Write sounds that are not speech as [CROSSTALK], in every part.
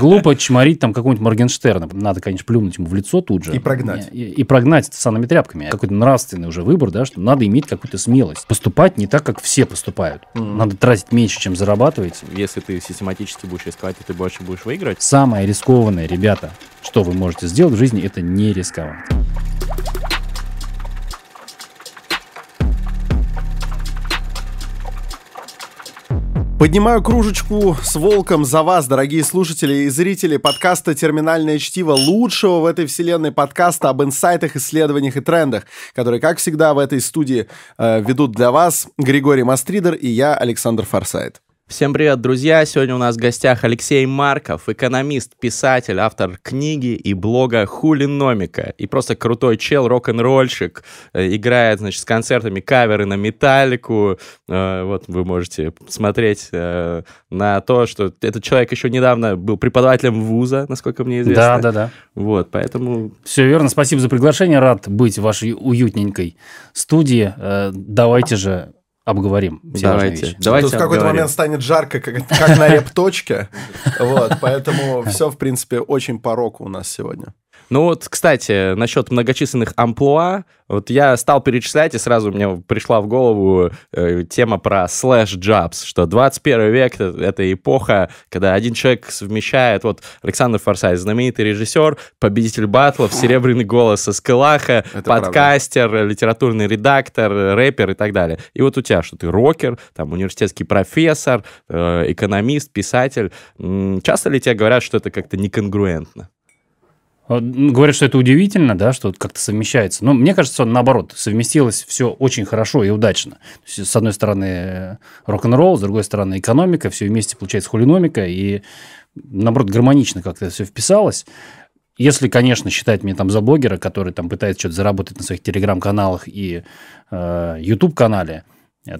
глупо чморить там какого-нибудь Моргенштерна. Надо, конечно, плюнуть ему в лицо тут же. И прогнать. И, и прогнать это санными тряпками. Какой-то нравственный уже выбор, да, что надо иметь какую-то смелость. Поступать не так, как все поступают. Надо тратить меньше, чем зарабатывать. Если ты систематически будешь искать, то ты больше будешь выигрывать. Самое рискованное, ребята, что вы можете сделать в жизни, это не рисковать. Поднимаю кружечку с волком за вас, дорогие слушатели и зрители подкаста «Терминальное чтиво» лучшего в этой вселенной подкаста об инсайтах, исследованиях и трендах, который, как всегда, в этой студии э, ведут для вас Григорий Мастридер и я, Александр Форсайт. Всем привет, друзья! Сегодня у нас в гостях Алексей Марков, экономист, писатель, автор книги и блога Хулиномика. И просто крутой чел, рок-н-ролльщик. Э, играет, значит, с концертами каверы на металлику. Э, вот вы можете смотреть э, на то, что этот человек еще недавно был преподавателем вуза, насколько мне известно. Да, да, да. Вот, поэтому... Все верно. Спасибо за приглашение. Рад быть в вашей уютненькой студии. Давайте же обговорим все Давайте. вещи. Давайте Тут в какой-то момент станет жарко, как, как на реп-точке. Вот, поэтому [LAUGHS] все, в принципе, очень по року у нас сегодня. Ну вот, кстати, насчет многочисленных амплуа, вот я стал перечислять, и сразу мне пришла в голову э, тема про слэш jobs, что 21 век это, эпоха, когда один человек совмещает, вот Александр Форсайт, знаменитый режиссер, победитель батлов, серебряный голос со Скелаха, Это правда. подкастер, литературный редактор, рэпер и так далее. И вот у тебя, что ты рокер, там университетский профессор, э, экономист, писатель. Часто ли тебе говорят, что это как-то неконгруентно? Ну, Говорят, что это удивительно, да, что как-то совмещается. Но мне кажется, наоборот, совместилось все очень хорошо и удачно. С одной стороны, э, рок-н-ролл, с другой стороны, экономика, все вместе получается хулиномика, и, наоборот, гармонично как-то все вписалось. Если, конечно, считать меня там за блогера, который там пытается что-то заработать на своих телеграм-каналах и э, YouTube-канале, э,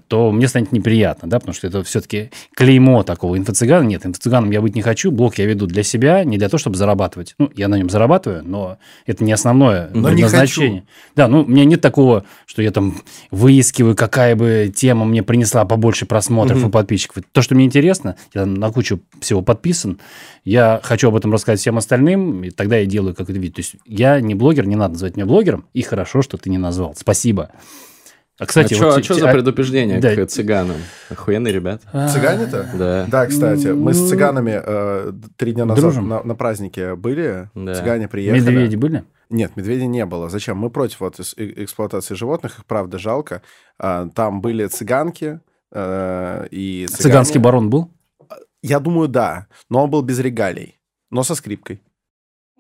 то мне станет неприятно, да, потому что это все-таки клеймо такого инфо-цыгана. Нет, инфо-цыганом я быть не хочу, блог я веду для себя, не для того, чтобы зарабатывать. Ну, я на нем зарабатываю, но это не основное Но не предназначение. Да, ну, у меня нет такого, что я там выискиваю, какая бы тема мне принесла побольше просмотров и подписчиков. То, что мне интересно, я на кучу всего подписан, я хочу об этом рассказать всем остальным, и тогда я делаю как это видео. То есть я не блогер, не надо называть меня блогером, и хорошо, что ты не назвал. Спасибо. А, кстати, а вот что те- за а- предупреждение да. к цыганам? Охуенные ребят. Цыгане-то? Да. Да, кстати, мы с цыганами э, три дня назад Дружим. на, на празднике были. Да. Цыгане приехали. Медведи были? Нет, медведей не было. Зачем? Мы против вот э- эксплуатации животных, их правда жалко. А, Там были цыганки э, и цыгане. Цыганский барон был? Я думаю, да. Но он был без регалий. Но со скрипкой.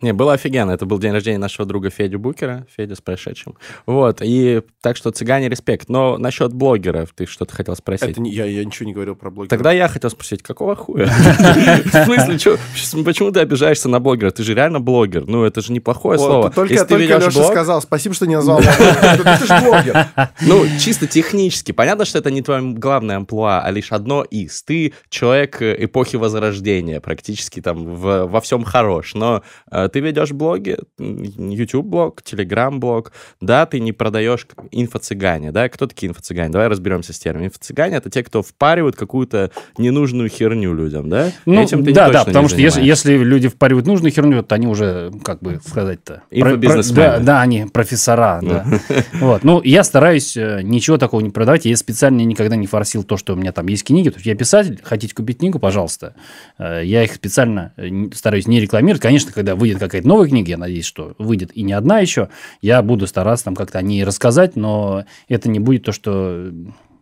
Не, было офигенно. Это был день рождения нашего друга Федю Букера. Федя с прошедшим. Вот. И так что цыгане респект. Но насчет блогеров ты что-то хотел спросить. Это не, я, я ничего не говорил про блогеров. Тогда я хотел спросить, какого хуя? [LAUGHS] В смысле, чё- почему ты обижаешься на блогера? Ты же реально блогер. Ну, это же неплохое слово. Только, ты Леша сказал, спасибо, что не назвал. Ты же блогер. [LAUGHS] Ну, чисто технически. Понятно, что это не твое главное амплуа, а лишь одно из. Ты человек э, эпохи Возрождения, практически там во всем хорош. Но э, ты ведешь блоги, YouTube-блог, Telegram-блог. Да, ты не продаешь инфо-цыгане. Да? Кто такие инфо-цыгане? Давай разберемся с термином. Инфо-цыгане — это те, кто впаривают какую-то ненужную херню людям, да? Ну, Этим ты да, да, потому что если, если люди впаривают нужную херню, то они уже, как бы сказать-то... про- про- Инфобизнесмены. Да, да, они профессора, да. [LAUGHS] Вот. Ну, я стараюсь э, ничего такого не продавать. Я специально никогда не форсил то, что у меня там есть книги. То есть я писатель, хотите купить книгу, пожалуйста. Э, Я их специально э, стараюсь не рекламировать. Конечно, когда выйдет какая-то новая книга, я надеюсь, что выйдет и не одна еще, я буду стараться там как-то о ней рассказать, но это не будет то, что,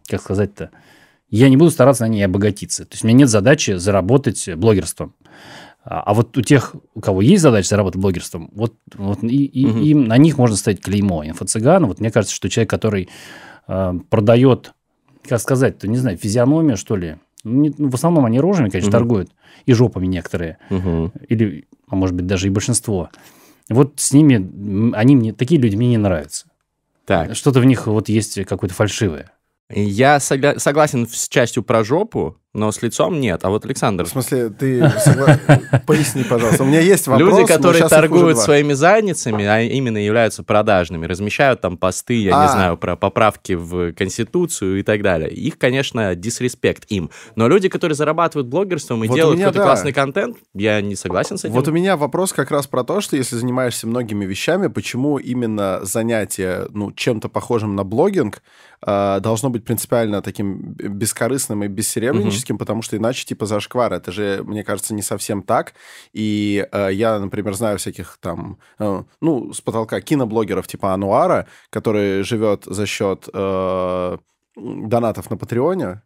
как сказать-то, я не буду стараться на ней обогатиться. То есть у меня нет задачи заработать блогерством. А а вот у тех, у кого есть задача заработать блогерством, вот, вот и, и- Мгм. им на них можно ставить клеймо. Инфо-цыган, вот мне кажется, что человек, который э, продает, как сказать-то, не знаю, физиономию, что ли, не- ну, в основном они рожами, конечно, Мгм. торгуют, и жопами некоторые, Мгм. или, а может быть, даже и большинство. Вот с ними, они мне, такие люди мне не нравятся. Так, Что-то в них вот есть какое-то фальшивое. Я согла- согласен с частью про жопу, но с лицом нет. А вот Александр... В смысле, ты согла... [LAUGHS] поясни, пожалуйста. У меня есть вопрос. Люди, которые торгуют своими задницами, а именно являются продажными, размещают там посты, я а. не знаю, про поправки в Конституцию и так далее. Их, конечно, дисреспект им. Но люди, которые зарабатывают блогерством и вот делают какой-то да. классный контент, я не согласен с этим. Вот у меня вопрос как раз про то, что если занимаешься многими вещами, почему именно занятие ну, чем-то похожим на блогинг э, должно быть принципиально таким бескорыстным и бессеребреническим, mm-hmm. потому что иначе типа зашквар. Это же, мне кажется, не совсем так. И э, я, например, знаю всяких там, э, ну, с потолка киноблогеров типа Ануара, который живет за счет э, донатов на Патреоне,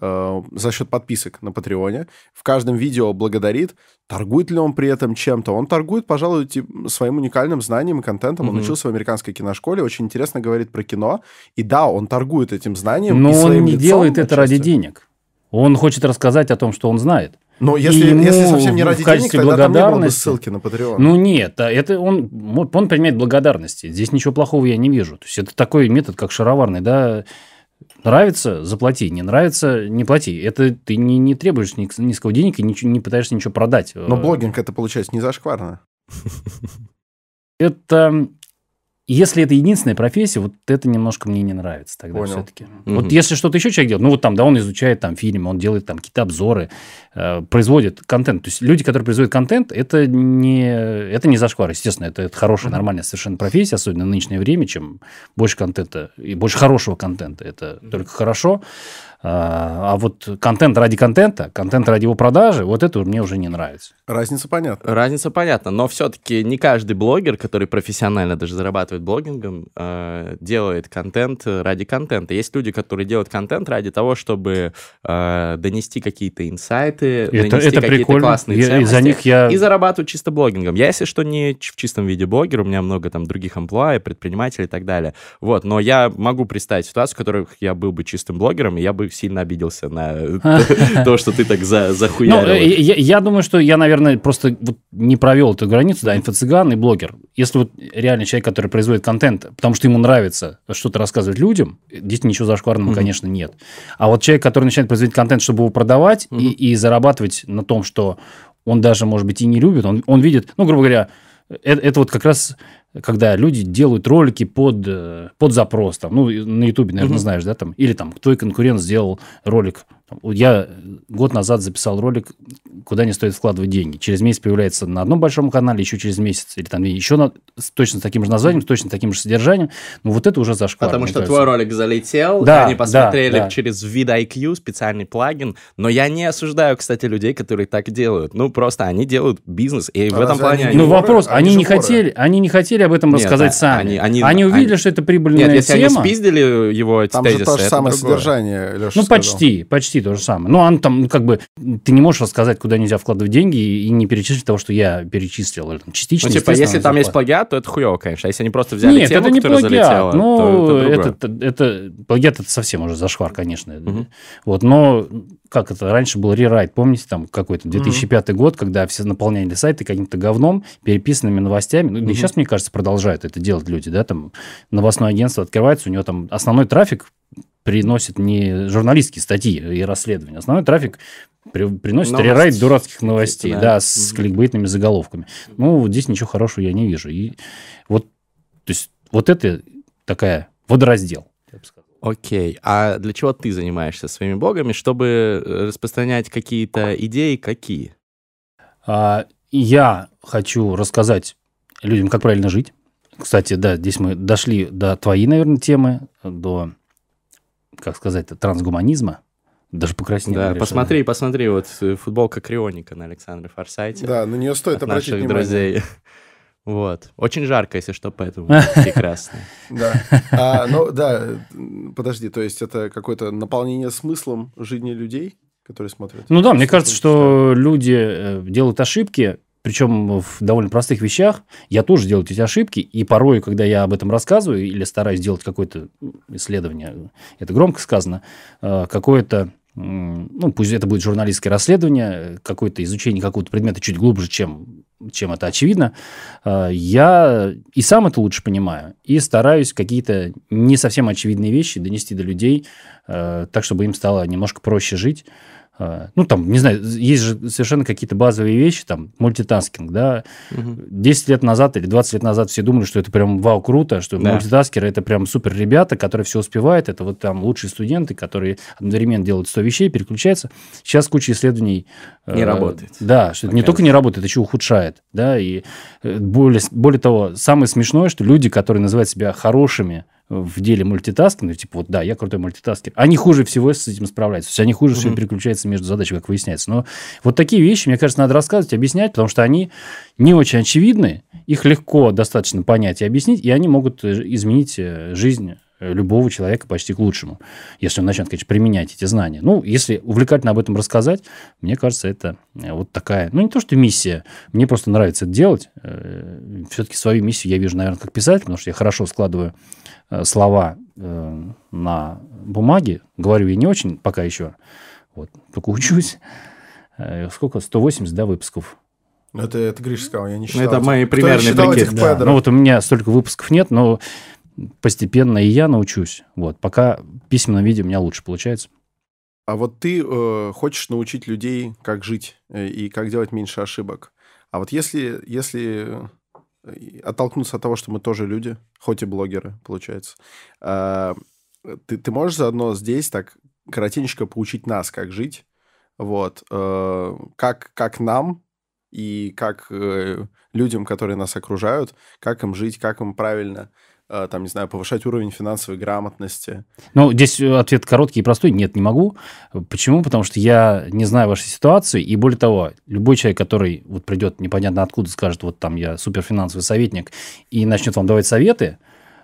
э, за счет подписок на Патреоне. В каждом видео благодарит. Торгует ли он при этом чем-то? Он торгует, пожалуй, тип, своим уникальным знанием и контентом. Mm-hmm. Он учился в американской киношколе, очень интересно говорит про кино. И да, он торгует этим знанием. Но он не делает это ради денег. Он хочет рассказать о том, что он знает. Но если, если совсем не ради денег, тогда там не было бы ссылки на Patreon. Ну нет, это он, он принимает благодарности. Здесь ничего плохого я не вижу. То есть это такой метод, как шароварный, да, Нравится – заплати, не нравится – не плати. Это ты не, не требуешь низкого денег и ничего, не пытаешься ничего продать. Но блогинг это получается не зашкварно. Это если это единственная профессия, вот это немножко мне не нравится тогда Понял. все-таки. Угу. Вот если что-то еще человек делает, ну вот там, да, он изучает там фильмы, он делает там какие-то обзоры, э, производит контент. То есть люди, которые производят контент, это не, это не зашквар, естественно, это, это хорошая, угу. нормальная совершенно профессия, особенно в нынешнее время, чем больше контента и больше хорошего контента, это угу. только хорошо. А, а вот контент ради контента, контент ради его продажи, вот это мне уже не нравится. Разница понятна. Разница понятна, но все-таки не каждый блогер, который профессионально даже зарабатывает блогингом, а, делает контент ради контента. Есть люди, которые делают контент ради того, чтобы а, донести какие-то инсайты, это, донести это какие-то классные я, ценности. За них я... И зарабатывать чисто блогингом. Я, если что, не в чистом виде блогер, у меня много там других амплуа, предпринимателей и так далее. Вот, но я могу представить ситуацию, в которой я был бы чистым блогером, и я бы сильно обиделся на [LAUGHS] [LAUGHS] то, что ты так захуярил. Ну, я думаю, что я, наверное, просто не провел эту границу, да, инфо-цыган и блогер. Если вот реально человек, который производит контент, потому что ему нравится что-то рассказывать людям, здесь ничего зашкварного, конечно, нет. А вот человек, который начинает производить контент, чтобы его продавать и зарабатывать на том, что он даже, может быть, и не любит, он, он видит, ну, грубо говоря, это, это вот как раз когда люди делают ролики под, э, под запрос, там, ну, на Ютубе, наверное, угу. знаешь, да, там, или там твой конкурент сделал ролик. Я год назад записал ролик, куда не стоит вкладывать деньги. Через месяц появляется на одном большом канале, еще через месяц, или там еще на, с точно таким же названием, с точно таким же содержанием. Ну, вот это уже зашквар. Потому что кажется. твой ролик залетел, да, они посмотрели да, да. через VidIQ, специальный плагин. Но я не осуждаю, кстати, людей, которые так делают. Ну, просто они делают бизнес, и а в этом плане... Они... Ну, вопрос, они, они не хотели, они не хотели об этом Нет, рассказать а, сами. Они, они, они увидели, они... что это прибыльная Нет, если тема. они спиздили его Там тезисы, же то же самое другое. содержание, Леша Ну, сказал. почти, почти то же самое. Ну, он там, как бы, ты не можешь рассказать, куда нельзя вкладывать деньги и не перечислить того, что я перечислил. Или, там, частично, ну, типа, если там есть плагиат, то это хуево, конечно. А если они просто взяли Нет, тему, это не которая плагиат. залетела, ну, то это, это, это, плагиат это совсем уже зашквар, конечно. Угу. Вот, но как это, раньше был рерайт, помните, там какой-то 2005 mm-hmm. год, когда все наполняли сайты каким-то говном, переписанными новостями. Ну, mm-hmm. и сейчас, мне кажется, продолжают это делать люди, да, там новостное агентство открывается, у него там основной трафик приносит не журналистские статьи и расследования, основной трафик при, приносит Новости. рерайт дурацких новостей, да, да с mm-hmm. кликбейтными заголовками. Ну, вот здесь ничего хорошего я не вижу. И вот, то есть, вот это такая водораздел. Окей. А для чего ты занимаешься своими блогами, чтобы э, распространять какие-то идеи? Какие? А, я хочу рассказать людям, как правильно жить. Кстати, да, здесь мы дошли до твоей, наверное, темы, до, как сказать, трансгуманизма. Даже покраснел. Да, посмотри, посмотри, вот э, футболка Крионика на Александре Форсайте. Да, на нее стоит обратить наших внимание. друзей. [LAUGHS] Вот. Очень жарко, если что, поэтому [LAUGHS] прекрасно. Да. А, ну, да, подожди, то есть это какое-то наполнение смыслом жизни людей, которые смотрят? Ну да, мне кажется, что люди э, делают ошибки, причем в довольно простых вещах. Я тоже делаю эти ошибки, и порой, когда я об этом рассказываю или стараюсь сделать какое-то исследование, это громко сказано, э, какое-то ну, пусть это будет журналистское расследование, какое-то изучение какого-то предмета чуть глубже, чем, чем это очевидно, а, я и сам это лучше понимаю, и стараюсь какие-то не совсем очевидные вещи донести до людей, а, так, чтобы им стало немножко проще жить. А, ну, там, не знаю, есть же совершенно какие-то базовые вещи, там, мультитаскинг, да. Угу. 10 лет назад или 20 лет назад все думали, что это прям вау, круто, что да. мультитаскеры это прям супер ребята, которые все успевают, это вот там лучшие студенты, которые одновременно делают 100 вещей, переключаются. Сейчас куча исследований... Не э, работает. Да, что это не только не работает, еще ухудшает, да, и э, более, более того, самое смешное, что люди, которые называют себя хорошими в деле мультитаскинга, типа, вот да, я крутой мультитаскер, они хуже всего с этим справляются. То есть они хуже mm-hmm. всего переключаются между задачами, как выясняется. Но вот такие вещи, мне кажется, надо рассказывать, объяснять, потому что они не очень очевидны, их легко достаточно понять и объяснить, и они могут э, изменить э, жизнь любого человека почти к лучшему, если он начнет, конечно, применять эти знания. Ну, если увлекательно об этом рассказать, мне кажется, это э, вот такая, ну, не то, что миссия, мне просто нравится это делать. Все-таки свою миссию я вижу, наверное, как писатель, потому что я хорошо складываю Э, слова э, на бумаге. Говорю я не очень пока еще. Вот, только учусь. Э, сколько? 180, да, выпусков? Это, это Гриша сказал, я не считал. Это мои примерные прикидки. Да. Ну, вот у меня столько выпусков нет, но постепенно и я научусь. Вот, пока в письменном виде у меня лучше получается. А вот ты э, хочешь научить людей, как жить э, и как делать меньше ошибок. А вот если, если оттолкнуться от того, что мы тоже люди, хоть и блогеры, получается. А, ты, ты можешь заодно здесь так коротенько поучить нас, как жить, вот, э, как, как нам и как э, людям, которые нас окружают, как им жить, как им правильно Э, там, не знаю, повышать уровень финансовой грамотности? Ну, здесь э, ответ короткий и простой. Нет, не могу. Почему? Потому что я не знаю вашей ситуации, и более того, любой человек, который вот придет непонятно откуда, скажет, вот там я суперфинансовый советник, и начнет вам давать советы,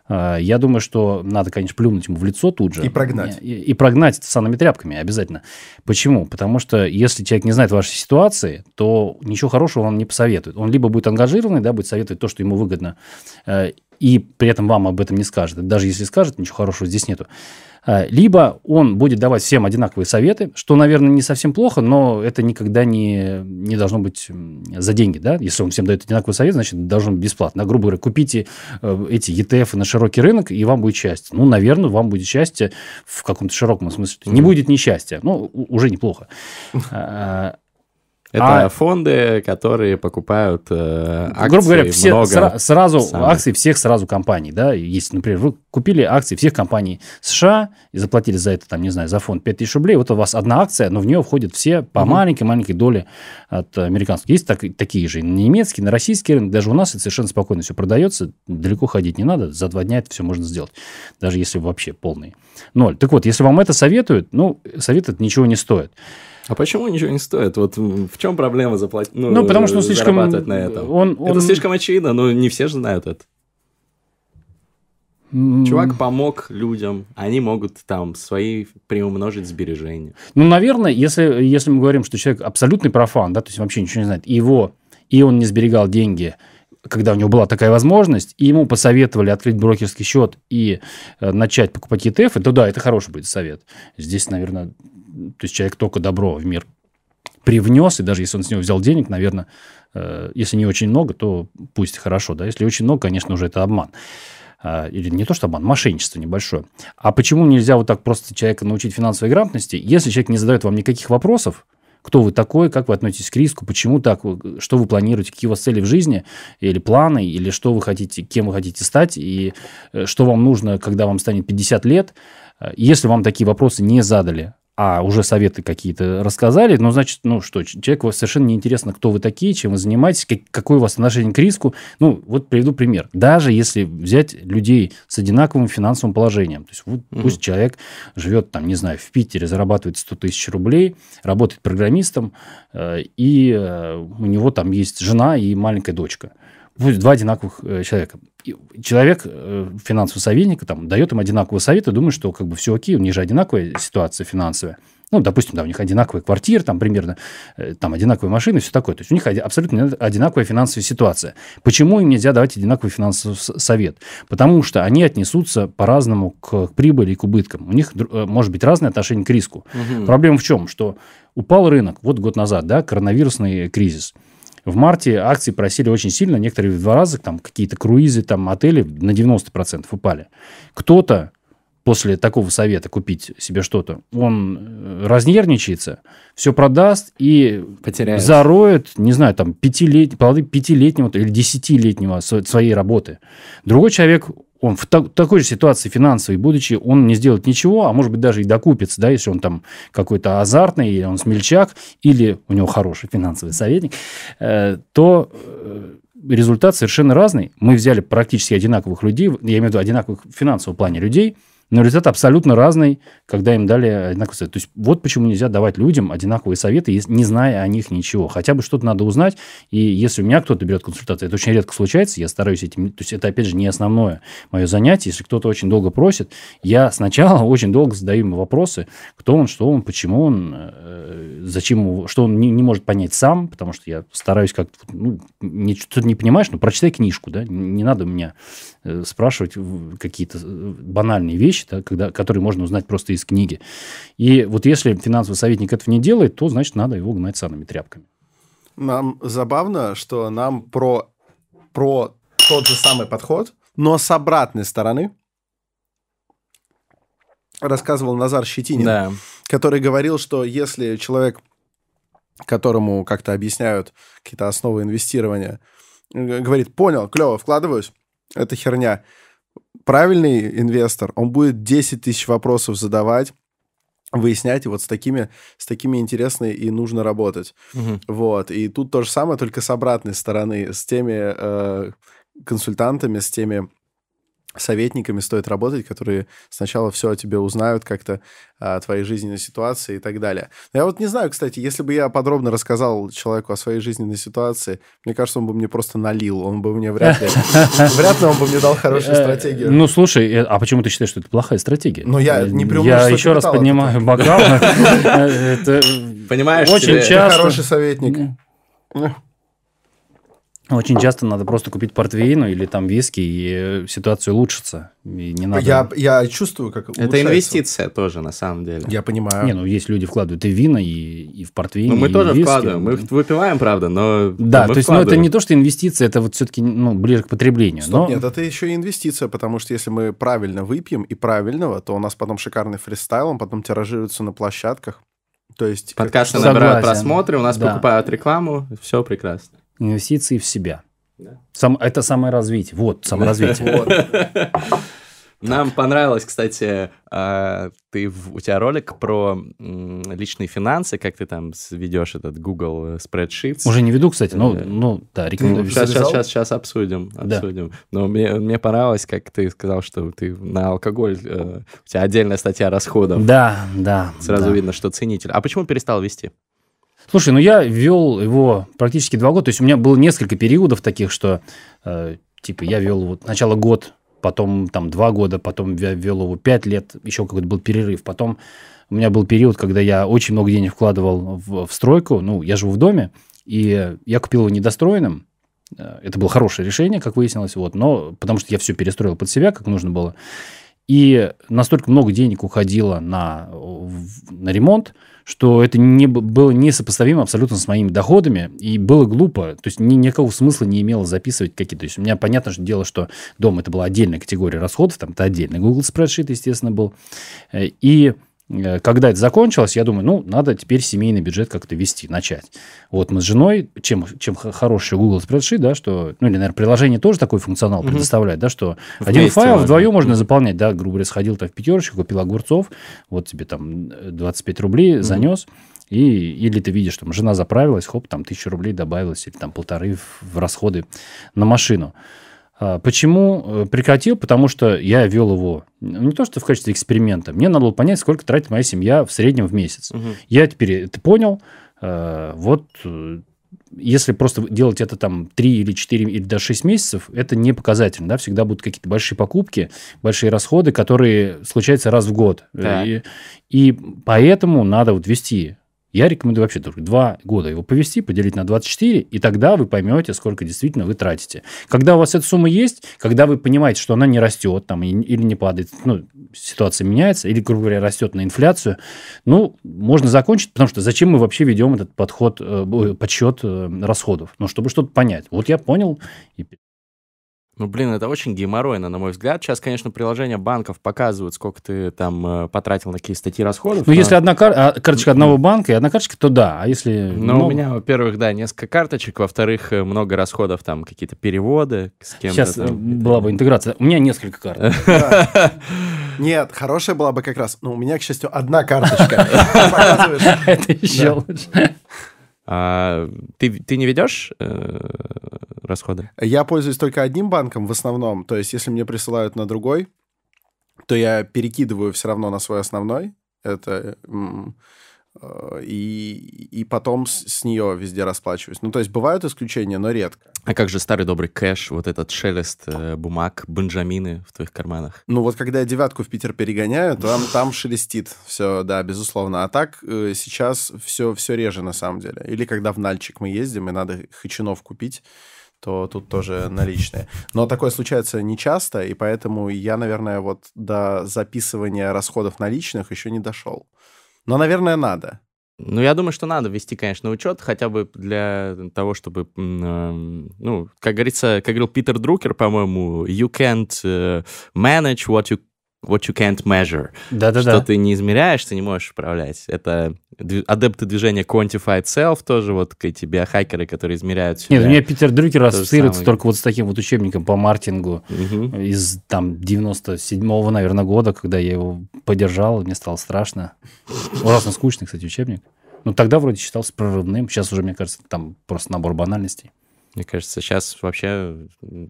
э, я думаю, что надо, конечно, плюнуть ему в лицо тут же. И прогнать. И, и прогнать санными тряпками обязательно. Почему? Потому что если человек не знает вашей ситуации, то ничего хорошего вам не посоветует. Он либо будет ангажированный, да, будет советовать то, что ему выгодно, и при этом вам об этом не скажет. Даже если скажет, ничего хорошего здесь нету. А, либо он будет давать всем одинаковые советы, что, наверное, не совсем плохо, но это никогда не, не должно быть за деньги. Да? Если он всем дает одинаковый совет, значит, должен быть бесплатно. Грубо говоря, купите э, эти ETF на широкий рынок, и вам будет счастье. Ну, наверное, вам будет счастье в каком-то широком смысле. Не будет несчастья. Ну, уже неплохо. [LAUGHS] Это а, фонды, которые покупают э, акции. Грубо говоря, все много сра- сразу самых. акции всех сразу компаний, да, есть, например, вы купили акции всех компаний США и заплатили за это, там, не знаю, за фонд 5000 рублей, вот у вас одна акция, но в нее входят все по маленькой-маленькой доле от американских. Есть так, такие же на немецкий, на российский рынок, даже у нас это совершенно спокойно все продается, далеко ходить не надо, за два дня это все можно сделать, даже если вообще полный ноль. Так вот, если вам это советуют, ну, совет это ничего не стоит. А почему ничего не стоит? Вот в чем проблема заплатить? Ну, ну потому что он слишком... на этом. Он, он... Это слишком очевидно, но не все же знают это. Чувак помог людям, они могут там свои приумножить сбережения. Ну, наверное, если, если мы говорим, что человек абсолютный профан, да, то есть вообще ничего не знает, и его, и он не сберегал деньги, когда у него была такая возможность, и ему посоветовали открыть брокерский счет и э, начать покупать ETF, то да, это хороший будет совет. Здесь, наверное, то есть человек только добро в мир привнес, и даже если он с него взял денег, наверное, э, если не очень много, то пусть хорошо, да, если очень много, конечно, уже это обман. А, или не то, что обман, мошенничество небольшое. А почему нельзя вот так просто человека научить финансовой грамотности, если человек не задает вам никаких вопросов, кто вы такой, как вы относитесь к риску, почему так, что вы планируете, какие у вас цели в жизни, или планы, или что вы хотите, кем вы хотите стать, и э, что вам нужно, когда вам станет 50 лет. Э, если вам такие вопросы не задали, а уже советы какие-то рассказали, ну, значит, ну что, человеку совершенно неинтересно, кто вы такие, чем вы занимаетесь, как, какое у вас отношение к риску. Ну, вот приведу пример. Даже если взять людей с одинаковым финансовым положением, то есть вот, mm-hmm. пусть человек живет, там, не знаю, в Питере, зарабатывает 100 тысяч рублей, работает программистом, э, и э, у него там есть жена и маленькая дочка. Пусть два одинаковых э, человека человек, э, финансовый советник, там, дает им одинаковые советы, думает, что как бы все окей, у них же одинаковая ситуация финансовая. Ну, допустим, да, у них одинаковые квартиры, там примерно, э, там одинаковые машины, все такое. То есть у них абсолютно одинаковая финансовая ситуация. Почему им нельзя давать одинаковый финансовый совет? Потому что они отнесутся по-разному к прибыли и к убыткам. У них э, может быть разное отношение к риску. Угу. Проблема в чем? Что упал рынок, вот год назад, да, коронавирусный кризис – в марте акции просили очень сильно, некоторые в два раза, там какие-то круизы, там отели на 90% упали. Кто-то после такого совета купить себе что-то, он э, разнервничается, все продаст и Потеряет. зароет, не знаю, там, пятилет... плоды пятилетнего или десятилетнего сво- своей работы. Другой человек, он в та- такой же ситуации финансовой, будучи, он не сделает ничего, а может быть даже и докупится, да, если он там какой-то азартный, или он смельчак, или у него хороший финансовый советник, э, то э, результат совершенно разный. Мы взяли практически одинаковых людей, я имею в виду одинаковых в финансовом плане людей, но результат абсолютно разный, когда им дали одинаковый совет. То есть вот почему нельзя давать людям одинаковые советы, не зная о них ничего. Хотя бы что-то надо узнать. И если у меня кто-то берет консультацию, это очень редко случается, я стараюсь этим... То есть это, опять же, не основное мое занятие. Если кто-то очень долго просит, я сначала [LAUGHS] очень долго задаю ему вопросы, кто он, что он, почему он, э, зачем что он не, не может понять сам, потому что я стараюсь как-то, ну, не, что-то не понимаешь, ну, прочитай книжку, да, не надо меня э, спрашивать какие-то э, банальные вещи, да, когда, которые можно узнать просто из книги. И вот если финансовый советник этого не делает, то, значит, надо его гнать санными тряпками. Нам забавно, что нам про, про тот же самый подход, но с обратной стороны рассказывал Назар Щетинин, Да. который говорил, что если человек, которому как-то объясняют какие-то основы инвестирования, говорит, понял, клево, вкладываюсь, это херня. Правильный инвестор, он будет 10 тысяч вопросов задавать, выяснять, и вот с такими, с такими интересно и нужно работать. Мгм. Вот. И тут то же самое, только с обратной стороны. С теми э, консультантами, с теми советниками стоит работать, которые сначала все о тебе узнают, как-то о твоей жизненной ситуации и так далее. Я вот не знаю, кстати, если бы я подробно рассказал человеку о своей жизненной ситуации, мне кажется, он бы мне просто налил, он бы мне вряд ли... [LAUGHS] Вряд ли он бы мне дал хорошую стратегию. Ну, слушай, э, а почему ты считаешь, что это плохая стратегия? Ну, я не Я еще раз поднимаю бокал. [LAUGHS] Это Понимаешь, Очень часто- хороший советник. Очень часто надо просто купить портвейну или там виски, и э, ситуация улучшится. И не надо... Я, я чувствую, как Это улучшается. инвестиция тоже, на самом деле. Я понимаю. Не, ну есть люди вкладывают и в вина, и, и в портвейн, Ну, мы и тоже виски. вкладываем. Мы выпиваем, правда, но Да, мы то есть, ну, это не то, что инвестиция, это вот все-таки ну, ближе к потреблению. Стоп, но... нет, это еще и инвестиция, потому что если мы правильно выпьем и правильного, то у нас потом шикарный фристайл, он потом тиражируется на площадках. То есть... как- Подкасты Согласен. набирают просмотры, у нас Да. покупают рекламу, все прекрасно. Инвестиции в себя. Да. Сам, это саморазвитие. Вот, саморазвитие. Вот. [LAUGHS] Нам понравилось, кстати, а, ты у тебя ролик про личные финансы, как ты там ведешь этот Google Spreadsheets. Уже не веду, кстати, но, ну, да, рекомендую. Сейчас, сейчас, сейчас, сейчас обсудим, Да. обсудим. Но мне, мне понравилось, как ты сказал, что ты на алкоголь, э, у тебя отдельная статья расходов. Да, да. Сразу да. видно, что ценитель. А почему перестал вести? Слушай, ну я вел его практически два года. То есть у меня было несколько периодов таких, что э, типа я вел вот сначала год, потом там два года, потом я вел его пять лет, еще какой-то был перерыв. Потом у меня был период, когда я очень много денег вкладывал в, в стройку. Ну, я живу в доме, и я купил его недостроенным. Э, Это было хорошее решение, как выяснилось, вот, но потому что я все перестроил под себя, как нужно было. И настолько много денег уходило на, на ремонт, что это не, было несопоставимо абсолютно с моими доходами, и было глупо, то есть ни, никакого смысла не имело записывать какие-то. То есть у меня понятно что дело, что дом это была отдельная категория расходов, там это отдельный Google Spreadsheet, естественно, был. Э, И когда это закончилось, я думаю, ну, надо теперь семейный бюджет как-то вести, начать. Вот мы с женой, чем, чем хороший Google Spreadsheet, да, что, ну, или, наверное, приложение тоже такой функционал Мгм. предоставляет, да, что один Вместе файл можно. вдвоем можно заполнять, да, грубо говоря, сходил там в пятерочку, купил огурцов, вот тебе там э, 25 рублей занес, и, или ты видишь, там жена заправилась, хоп, там тысячу рублей добавилось, или там полторы в, в расходы на машину. А, Почему э, прекратил? Потому что я вел его ну, не то, что в качестве эксперимента. Мне надо было понять, сколько тратит моя семья в среднем в месяц. Мгм. Я теперь это понял. Э, Вот э, если просто делать это там 3 или 4 или даже 6 месяцев, это не показательно. Да? Всегда будут какие-то большие покупки, большие расходы, которые случаются раз в год. Так. И, и поэтому надо вот вести. Я рекомендую вообще только 2 года его повести, поделить на 24, и тогда вы поймете, сколько действительно вы тратите. Когда у вас эта сумма есть, когда вы понимаете, что она не растет там, или не падает, ну, ситуация меняется, или, грубо говоря, растет на инфляцию, ну, можно закончить, потому что зачем мы вообще ведем этот подход, э, подсчет э, расходов? Ну, чтобы что-то понять. Вот я понял. и- Ну, блин, это очень геморройно, на мой взгляд. Сейчас, конечно, приложения банков показывают, сколько ты там э, потратил на какие статьи расходов. Ну, но- если одна кар- а, карточка одного банка и одна карточка, то да. А если... Ну, много- у меня, во-первых, да, несколько карточек, во-вторых, э, много расходов, там, какие-то переводы с кем-то. Сейчас там. была бы интеграция. У меня несколько карт. [LAUGHS] Нет, хорошая была бы как раз. Ну, у меня, к счастью, одна карточка. [LAUGHS] Показываешь? Это еще лучше. А, ты, ты не ведешь э, расходы? Я пользуюсь только одним банком в основном. То есть, если мне присылают на другой, то я перекидываю все равно на свой основной. Это и, и потом с, с нее везде расплачиваюсь. Ну, то есть бывают исключения, но редко. А как же старый добрый кэш, вот этот шелест э, бумаг, бенджамины в твоих карманах? Ну, вот когда я девятку в Питер перегоняю, то там, там шелестит все, да, безусловно. А так э, сейчас все, все реже на самом деле. Или когда в Нальчик мы ездим, и надо хачинов купить, то тут тоже наличные. Но такое случается нечасто, и поэтому я, наверное, вот до записывания расходов наличных еще не дошел. Но, наверное, надо. Ну, я думаю, что надо ввести, конечно, учет, хотя бы для того, чтобы, эм, ну, как говорится, как говорил Питер Друкер, по-моему, you can't э, manage what you, what you can't measure. Что Да-да-да. ты не измеряешь, ты не можешь управлять. Это адепты движения Quantified Self тоже, вот эти биохакеры, которые измеряют себя. Нет, у меня Питер Дрюкер ассоциируется только вот с таким вот учебником по маркетингу Мгм. из там 97-го, наверное, года, когда я его подержал, мне стало страшно. Ужасно скучный, кстати, учебник. Ну, тогда вроде считался прорывным. Сейчас уже, мне кажется, там просто набор банальностей. Мне кажется, сейчас вообще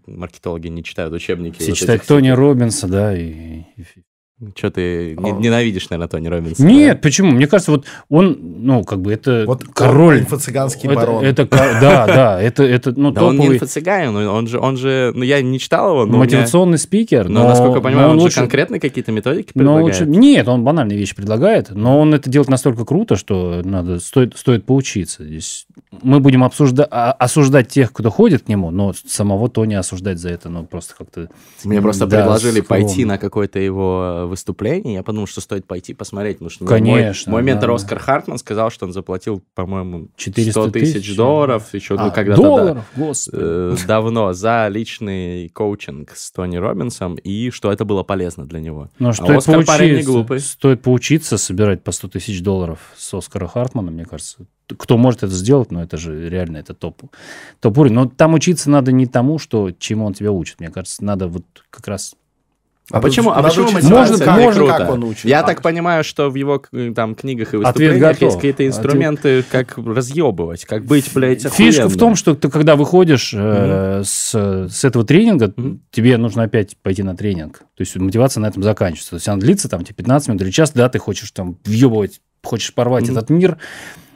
маркетологи не читают учебники. Все вот читают Тони Робинса, да, и... и- Что ты О. ненавидишь, наверное, Тони Робинса? Нет, почему? Мне кажется, вот он, ну, как бы это Вот король. инфо-цыганский Это- барон. Это, да, да, это, это ну, Да он не топовый инфо-цыган, он, он же, он же, ну я не читал его, но у меня- мотивационный спикер. но, Но, насколько я понимаю, но он, же лучше- конкретно какие-то методики но предлагает. лучше- Нет, он банальные вещи предлагает, но он это делает настолько круто, что надо, стоит, стоит поучиться. Здесь мы будем обсужда- а- осуждать тех, кто ходит к нему, но самого Тони осуждать за это, ну, просто как-то... Мне просто да, предложили скромно. пойти на какое-то его выступление, я подумал, что стоит пойти посмотреть, потому что мой- Конечно, мой, ментор да. Оскар Хартман сказал, что он заплатил, по-моему, 400 100 тысяч долларов еще ну, А, когда-то да, долларов, господи. э, давно за личный коучинг с Тони Робинсом, и что это было полезно для него. Ну, а стоит Оскар парень не поучиться, глупый. стоит поучиться собирать по 100 тысяч долларов с Оскара Хартмана, мне кажется. Кто может это сделать, но это же реально, это топ, топ уровень. Но там учиться надо не тому, что, чему он тебя учит. Мне кажется, надо вот как раз... А почему, а почему мотивация как- может, круто? как он учит. Я А, так понимаю, что в его к- там книгах и Ответ выступлениях есть какие-то Ответ- инструменты, как разъебывать, как быть, блядь, Фишка в охуенным. том, что ты когда выходишь э, с, с этого тренинга, тебе нужно опять пойти на тренинг. То есть мотивация на этом заканчивается. То есть она длится там тебе 15 минут или час, да, ты хочешь там въебывать, хочешь порвать этот мир.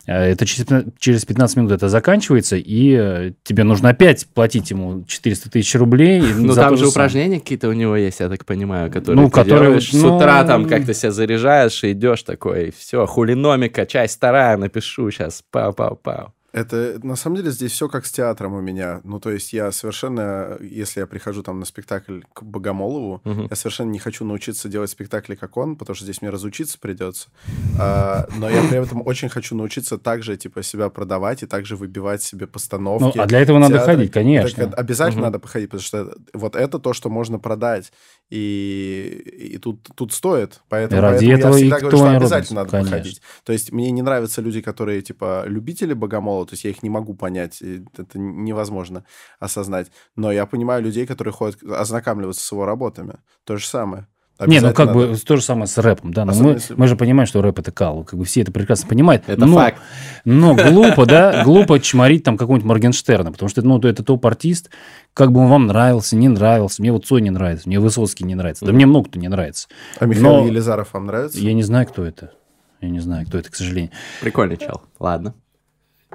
Э, Это через, пятна- через 15 минут это заканчивается, и э, тебе нужно опять платить ему 400 тысяч рублей. Ну, там же упражнения какие-то у него есть, я так понимаю, которые Ну, ты которые делаешь с ну, утра, там как-то себя заряжаешь и идешь такой, все, хулиномика, часть вторая, напишу сейчас, пау-пау-пау. Это, на самом деле, здесь все как с театром у меня. Ну, то есть я совершенно, если я прихожу там на спектакль к Богомолову, Мгм. я совершенно не хочу научиться делать спектакли, как он, потому что здесь мне разучиться придется. А, но я при этом очень хочу научиться также, типа, себя продавать и также выбивать себе Ну, постановки. а для этого надо театры. ходить, конечно. Так, обязательно Мгм. надо походить, потому что вот это то, что можно продать. И, и тут, тут стоит. Поэтому, И ради поэтому этого я всегда говорю, что обязательно надо конечно. походить. То есть мне не нравятся люди, которые, типа, любители богомола, то есть я их не могу понять, это невозможно осознать. Но я понимаю людей, которые ходят ознакомливаться с его работами. То же самое. Не, ну как Обязательно бы то же самое с рэпом, да. Но Особенно мы, если- мы же понимаем, что рэп это кал. Как бы все это прекрасно понимают. Это но, факт. Но [LAUGHS] глупо, да, глупо чморить там какого-нибудь Моргенштерна, потому что ну, это топ-артист, как бы он вам нравился, не нравился. Мне вот Цой не нравится, мне Высоцкий не нравится. Да мне много кто не нравится. А Михаил Но- Елизаров вам нравится? Я не знаю, кто это. Я не знаю, кто это, к сожалению. Прикольный чел, ладно.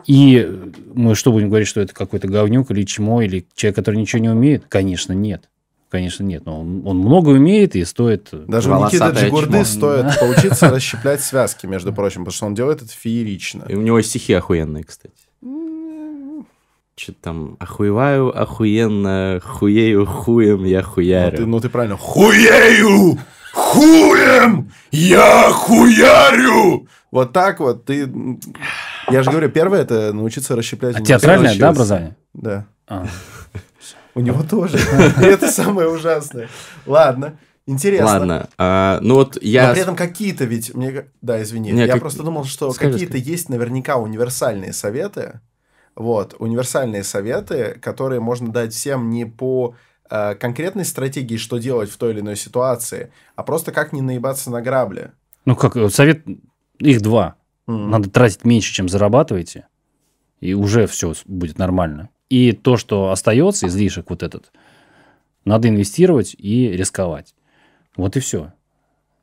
И мы что будем говорить, что это какой-то говнюк или чмо, или человек, который ничего не умеет? Конечно, нет. Конечно, нет. Но он, он много умеет и стоит... Даже у Никиты Джигурды стоит поучиться [LAUGHS] расщеплять связки, между прочим, потому что он делает это феерично. И у него стихи охуенные, кстати. Что там, охуеваю, охуенно, хуею, хуем, я Ну ты, хуярю. ну ты правильно. Хуею! Хуем! Я хуярю! Вот так вот ты... Я же говорю, первое это научиться расщеплять. А театральное, да, образование? Да. А. У него тоже. Это самое ужасное. Ладно. Интересно. Ладно, а, ну вот я... Но при этом какие-то ведь... Мне... Да, извини. Не, я как- просто думал, что Скажи, какие-то есть наверняка универсальные советы. Вот, универсальные советы, которые можно дать всем не по э, конкретной стратегии, что делать в той или иной ситуации, а просто как не наебаться на грабли. Ну, как совет, их два. М. Надо тратить меньше, чем зарабатываете, и уже все будет нормально. И то, что остается, излишек вот этот, надо инвестировать и рисковать. Вот и все.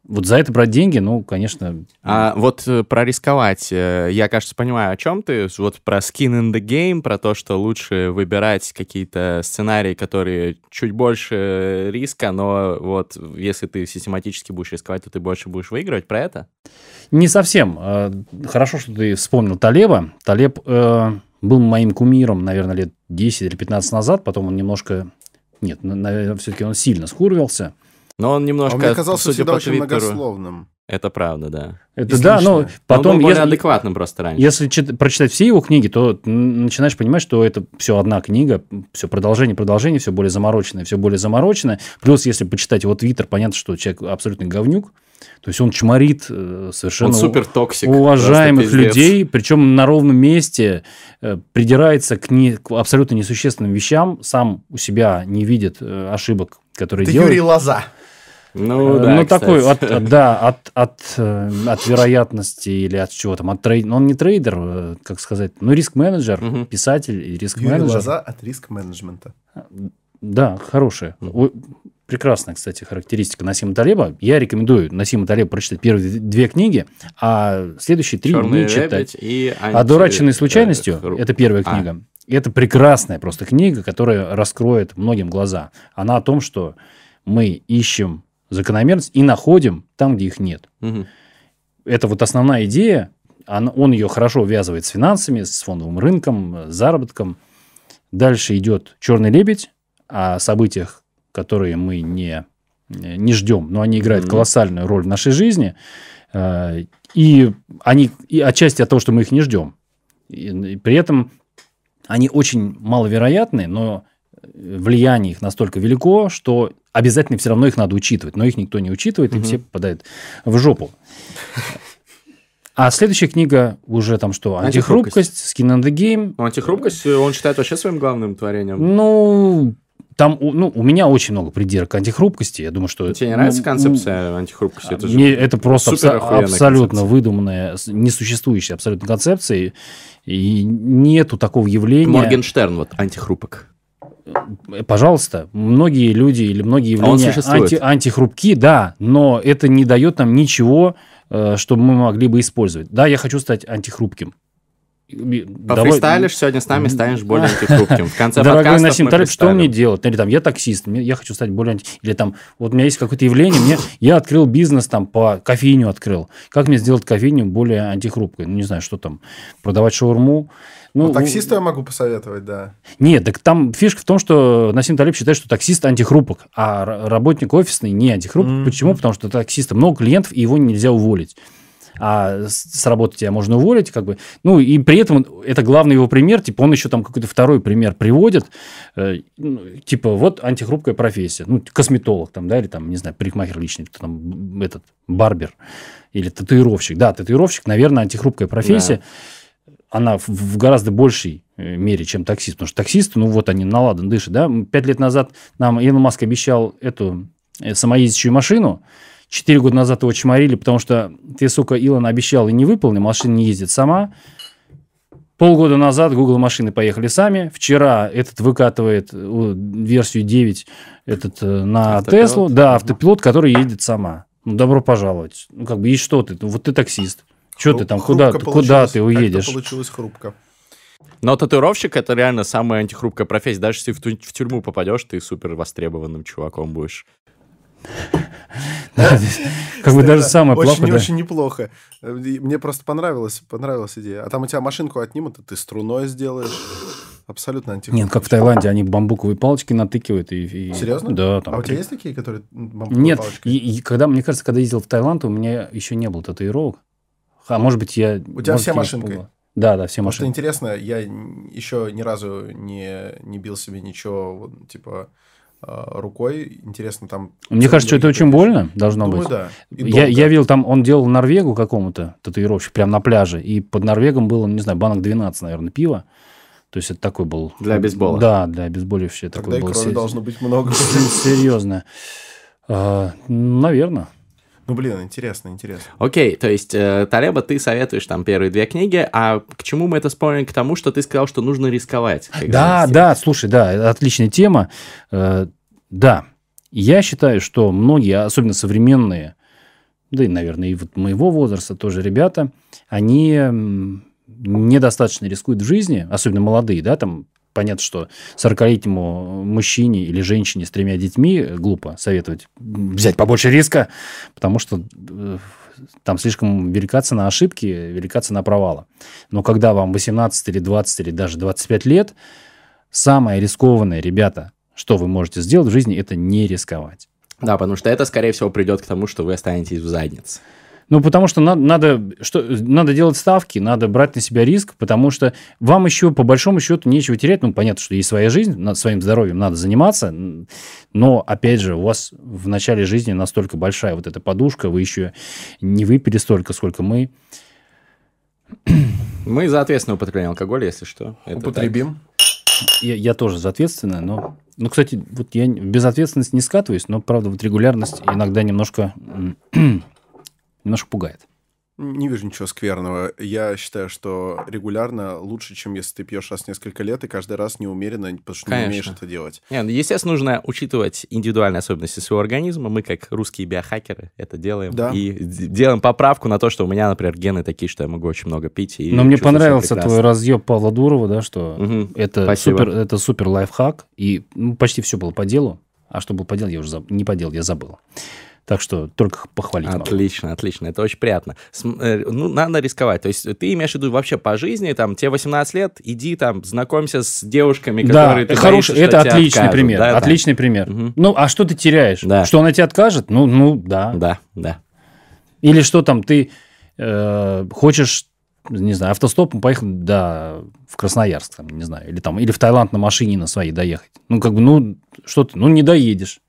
Вот за это брать деньги, ну, конечно, А вот э, про рисковать, э, я, кажется, понимаю, о чем ты. Вот про skin in the game, про то, что лучше выбирать какие-то сценарии, которые чуть больше риска, но вот если ты систематически будешь рисковать, то ты больше будешь выигрывать. Про это? Не совсем. Э, Хорошо, что ты вспомнил Талеба. Талеб э, был моим кумиром, наверное, лет 10 или 15 назад. Потом он немножко... Нет, наверное, все-таки он сильно скурвился. Но он А немножко, он мне казался судя всегда по очень Твиттеру, многословным. это правда, да. Это да, но. Потом он был более если, адекватным просто раньше. если чит- прочитать все его книги, то начинаешь понимать, что это все одна книга, все продолжение, продолжение, все более замороченное, все более замороченное. Плюс, если почитать его твиттер, понятно, что человек абсолютный говнюк. То есть он чморит э, совершенно... Он супер токсик. уважаемых людей, причем на ровном месте э, придирается к, не- к абсолютно несущественным вещам, сам у себя не видит э, ошибок, которые Ты делает. Юрий Лоза. Ну, да, ну, такой, от, от- да, от, от, от вероятности или от чего там, от трейд... ну, он не трейдер, как сказать, ну, риск-менеджер, Мгм. писатель и Юрий риск-менеджер. Лоза от риск-менеджмента. Да, хорошая. Мгм. Прекрасная, кстати, характеристика Насима Талеба. Я рекомендую Насима Талеба прочитать первые две книги, а следующие три «Черный не читать. лебедь» и анти- «Одураченный случайностью» это первая А. книга. Это прекрасная просто книга, которая раскроет многим глаза. Она о том, что мы ищем закономерность и находим там, где их нет. Мгм. Это вот основная идея. Он, он ее хорошо увязывает с финансами, с фондовым рынком, с заработком. Дальше идет «Черный лебедь» о событиях, которые мы не, не ждем, но они играют Мгм. колоссальную роль в нашей жизни. Э, И они и отчасти от того, что мы их не ждем. И, и при этом они очень маловероятны, но влияние их настолько велико, что обязательно все равно их надо учитывать. Но их никто не учитывает, и Мгм. все попадают в жопу. А следующая книга уже там что? Антихрупкость. Skin in the Game. Ну, антихрупкость э, он считает вообще своим главным творением. Ну, там ну, у меня очень много придирок к антихрупкости. Я думаю, что... Тебе не нравится ну, концепция антихрупкости? Это же Мне это просто абсо- абсолютно концепция. выдуманная, несуществующая абсолютно концепция. И нету такого явления. Моргенштерн, вот, антихрупок. Э, Пожалуйста, многие люди или многие А явления существует. анти- антихрупки, да, но это не дает нам ничего, э, что мы могли бы использовать. Да, я хочу стать антихрупким. Давай- Пофристайлишь сегодня с нами, станешь более [LAUGHS] антихрупким. В конце Дорогой Насим Талиб, что мне делать? Или там, я таксист, я хочу стать более... анти- Или там, вот у меня есть какое-то явление, мне, я открыл бизнес, там, по кофейню открыл. Как мне сделать кофейню более антихрупкой? Ну, не знаю, что там, продавать шаурму? Ну, Ну, таксисту я могу посоветовать, да. Нет, так там фишка в том, что Насим Талиб считает, что таксист антихрупок, а работник офисный не антихрупок. Мгм. Почему? Потому что таксиста много клиентов, и его нельзя уволить. А с работы тебя можно уволить, как бы. Ну, и при этом это главный его пример. Типа, он еще там какой-то второй пример приводит. Э, ну, типа, вот антихрупкая профессия. Ну, косметолог там, да, или там, не знаю, парикмахер личный, кто там, этот, барбер. Или татуировщик. Да, татуировщик, наверное, антихрупкая профессия она в, гораздо большей э, мере, чем таксист. Потому что таксисты, ну вот они наладан дышат, да. Пять лет назад нам Илон Маск обещал эту э, самоездящую машину. Четыре года назад его чморили, потому что ты, сука, Илон обещал и не выполнил, машина не ездит сама. Полгода назад Google машины поехали сами. Вчера этот выкатывает версию 9 этот, э, на Автопилот? Теслу. Да, автопилот, который едет сама. Ну, добро пожаловать. Ну, как бы, и что ты? Ну, вот ты таксист. Что ты там, куда, Хрупко куда ты уедешь? получилось хрупко. Но татуировщик это реально самая антихрупкая профессия. Даже если в, ту- в тюрьму попадешь, ты супер востребованным чуваком будешь. [LAUGHS] Как бы даже Да, самое плохое. Очень неплохо. Мне просто понравилась, понравилась идея. А там у тебя машинку отнимут, ты струной сделаешь. Абсолютно антихрупко. Нет, как в Таиланде, они бамбуковые палочки натыкивают. И, и- Серьезно? Да. Там А у тебя есть такие, которые м, бамбуковой Нет, палочкой? и, и когда, мне кажется, когда ездил в Таиланд, у меня еще не было татуировок. А может быть, я... У тебя все машинкой? Да, да, все машины. интересно, я еще ни разу не, не бил себе ничего, вот, типа, рукой. Интересно, там... Мне кажется, что это очень больно должно Думаю, быть. да. И Я, я видел, там он делал Норвегу какому-то татуировщик прямо на пляже, и под Норвегом было, не знаю, банок 12, наверное, пива. То есть это такой был... Для бейсбола. Да, для обезболивающего. Тогда Такой и был крови се- должно быть много. [LAUGHS] Серьезно. А, наверное. Ну, блин, интересно, интересно. Окей, то есть, э, Талеба, ты советуешь там первые две книги, а к чему мы это спорим? К тому, что ты сказал, что нужно рисковать. Да, да, слушай, да, это отличная тема. Э, Да, я считаю, что многие, особенно современные, да и, наверное, и вот моего возраста тоже ребята, они недостаточно рискуют в жизни, особенно молодые, да, там понятно, что 40-летнему мужчине или женщине с тремя детьми глупо советовать взять побольше риска, потому что э, там слишком велика цена ошибки, велика цена провала. Но когда вам 18 или 20 или даже 25 лет, самое рискованное, ребята, что вы можете сделать в жизни, это не рисковать. Да, потому что это, скорее всего, придет к тому, что вы останетесь в заднице. Ну, потому что надо, надо, что, надо делать ставки, надо брать на себя риск, потому что вам еще, по большому счету, нечего терять. Ну, понятно, что есть своя жизнь, над своим здоровьем надо заниматься, но, опять же, у вас в начале жизни настолько большая вот эта подушка, вы еще не выпили столько, сколько мы. Мы за ответственное употребление алкоголя, если что. Это Употребим. Я, я тоже за ответственное, но... Ну, кстати, вот я в безответственность не скатываюсь, но, правда, вот регулярность иногда немножко, немножко пугает. Не вижу ничего скверного. Я считаю, что регулярно лучше, чем если ты пьешь раз в несколько лет и каждый раз неумеренно, потому что не Конечно. умеешь это делать. Не, ну, естественно, нужно учитывать индивидуальные особенности своего организма. Мы, как русские биохакеры, это делаем. Да. И делаем поправку на то, что у меня, например, гены такие, что я могу очень много пить. И Но мне понравился твой разъеб Павла Дурова, да, что Мгм. это Спасибо. супер, это супер лайфхак, и ну, почти все было по делу. А что было по делу, я уже заб- не по делу, я забыл. Так что только похвалить могу. Отлично, отлично, это очень приятно. Э, ну, надо рисковать. То есть ты имеешь в виду вообще по жизни, там, тебе 18 лет, иди там, знакомься с девушками, Да, которые ты хороший, боишься, это отличный откажут. пример. Да, да. отличный пример. Мгм. Ну, а что ты теряешь? Да. Что она тебе откажет? Ну, ну, да. Да, да. Или что там, ты э, хочешь, не знаю, автостопом поехать да, в Красноярск, там, не знаю, или там, или в Таиланд на машине на своей доехать. Ну, как бы, ну, что ты, ну, не доедешь.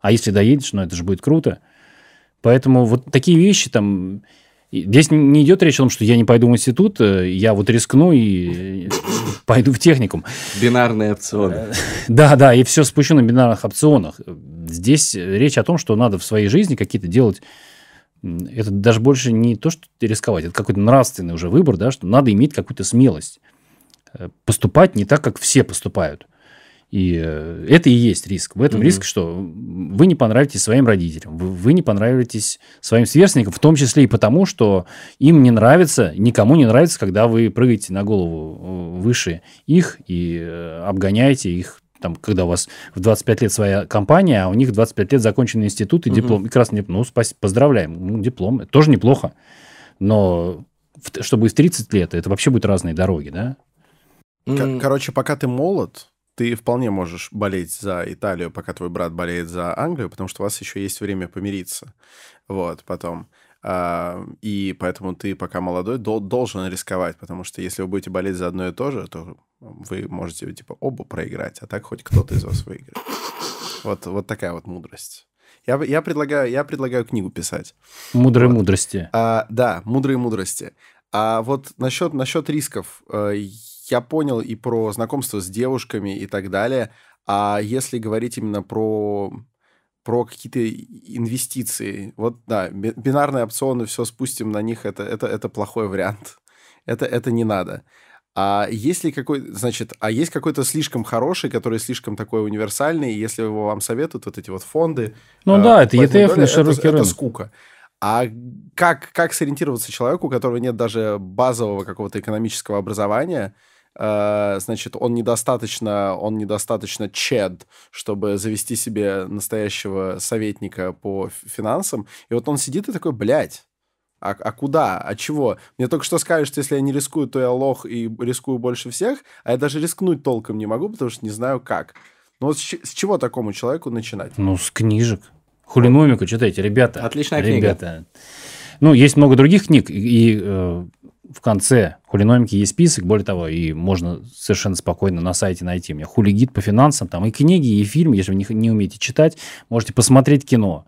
А если доедешь, ну, это же будет круто. Поэтому вот такие вещи там... Здесь не- идет речь о том, что я не пойду в институт, э, я вот рискну и э, пойду в техникум. Бинарные опционы. Да, да, и все спущу на бинарных опционах. Здесь речь о том, что надо в своей жизни какие-то делать... Это даже больше не то, что рисковать, это какой-то нравственный уже выбор, да, что надо иметь какую-то смелость. Э, Поступать не так, как все поступают. И э, это и есть риск. В этом Мгм. риск, что вы не понравитесь своим родителям, вы, вы не понравитесь своим сверстникам, в том числе и потому, что им не нравится, никому не нравится, когда вы прыгаете на голову э, выше их и э, обгоняете их, там, когда у вас в 25 лет своя компания, а у них в 25 лет законченный институт и Мгм. диплом. И красный диплом. Ну, спас- поздравляем. Ну, диплом. Это тоже неплохо. Но в чтобы в 30 лет, это вообще будут разные дороги, да? К- М, Короче, пока ты молод, ты вполне можешь болеть за Италию, пока твой брат болеет за Англию, потому что у вас еще есть время помириться. Вот, потом. А, и поэтому ты, пока молодой, дол- должен рисковать, потому что если вы будете болеть за одно и то же, то вы можете, типа, оба проиграть, а так хоть кто-то из вас выиграет. Вот, вот такая вот мудрость. Я, я, предлагаю, я предлагаю книгу писать. Мудрой Вот. мудрости. А, да, мудрые мудрости. А вот насчет, насчет рисков, э, я понял и про знакомство с девушками и так далее. А если говорить именно про, про какие-то инвестиции, вот да, би- бинарные опционы, все спустим на них, это, это, это плохой вариант. [LAUGHS] Это, это не надо. А есть ли какой, значит, а есть какой-то слишком хороший, который слишком такой универсальный, и если его вам советуют, вот эти вот фонды, Ну э, да, это ETF на широкий это, это рынок. скука. А как, как сориентироваться человеку, у которого нет даже базового какого-то экономического образования, значит, он недостаточно, он недостаточно чед, чтобы завести себе настоящего советника по финансам, и вот он сидит и такой, блядь, а, а куда? А чего? Мне только что скажешь, что если я не рискую, то я лох и рискую больше всех, а я даже рискнуть толком не могу, потому что не знаю как. Ну вот с, с чего такому человеку начинать? Ну, с книжек. Хулиномику читайте, ребята. Отличная книга. Ребята. Ну, есть много других книг, и э, в конце хулиномики есть список, более того, и можно совершенно спокойно на сайте найти. У меня хулигид по финансам, там и книги, и фильмы, если вы не, не умеете читать, можете посмотреть кино.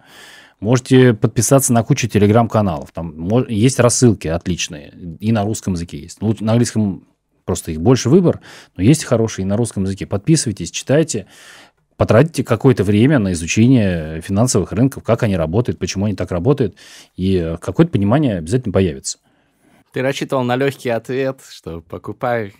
Можете подписаться на кучу телеграм-каналов. Там есть рассылки отличные. И на русском языке есть. Ну, на английском просто их больше выбор, но есть хорошие и на русском языке. Подписывайтесь, читайте потратите какое-то время на изучение финансовых рынков, как они работают, почему они так работают, и какое-то понимание обязательно появится. Ты рассчитывал на легкий ответ, что покупай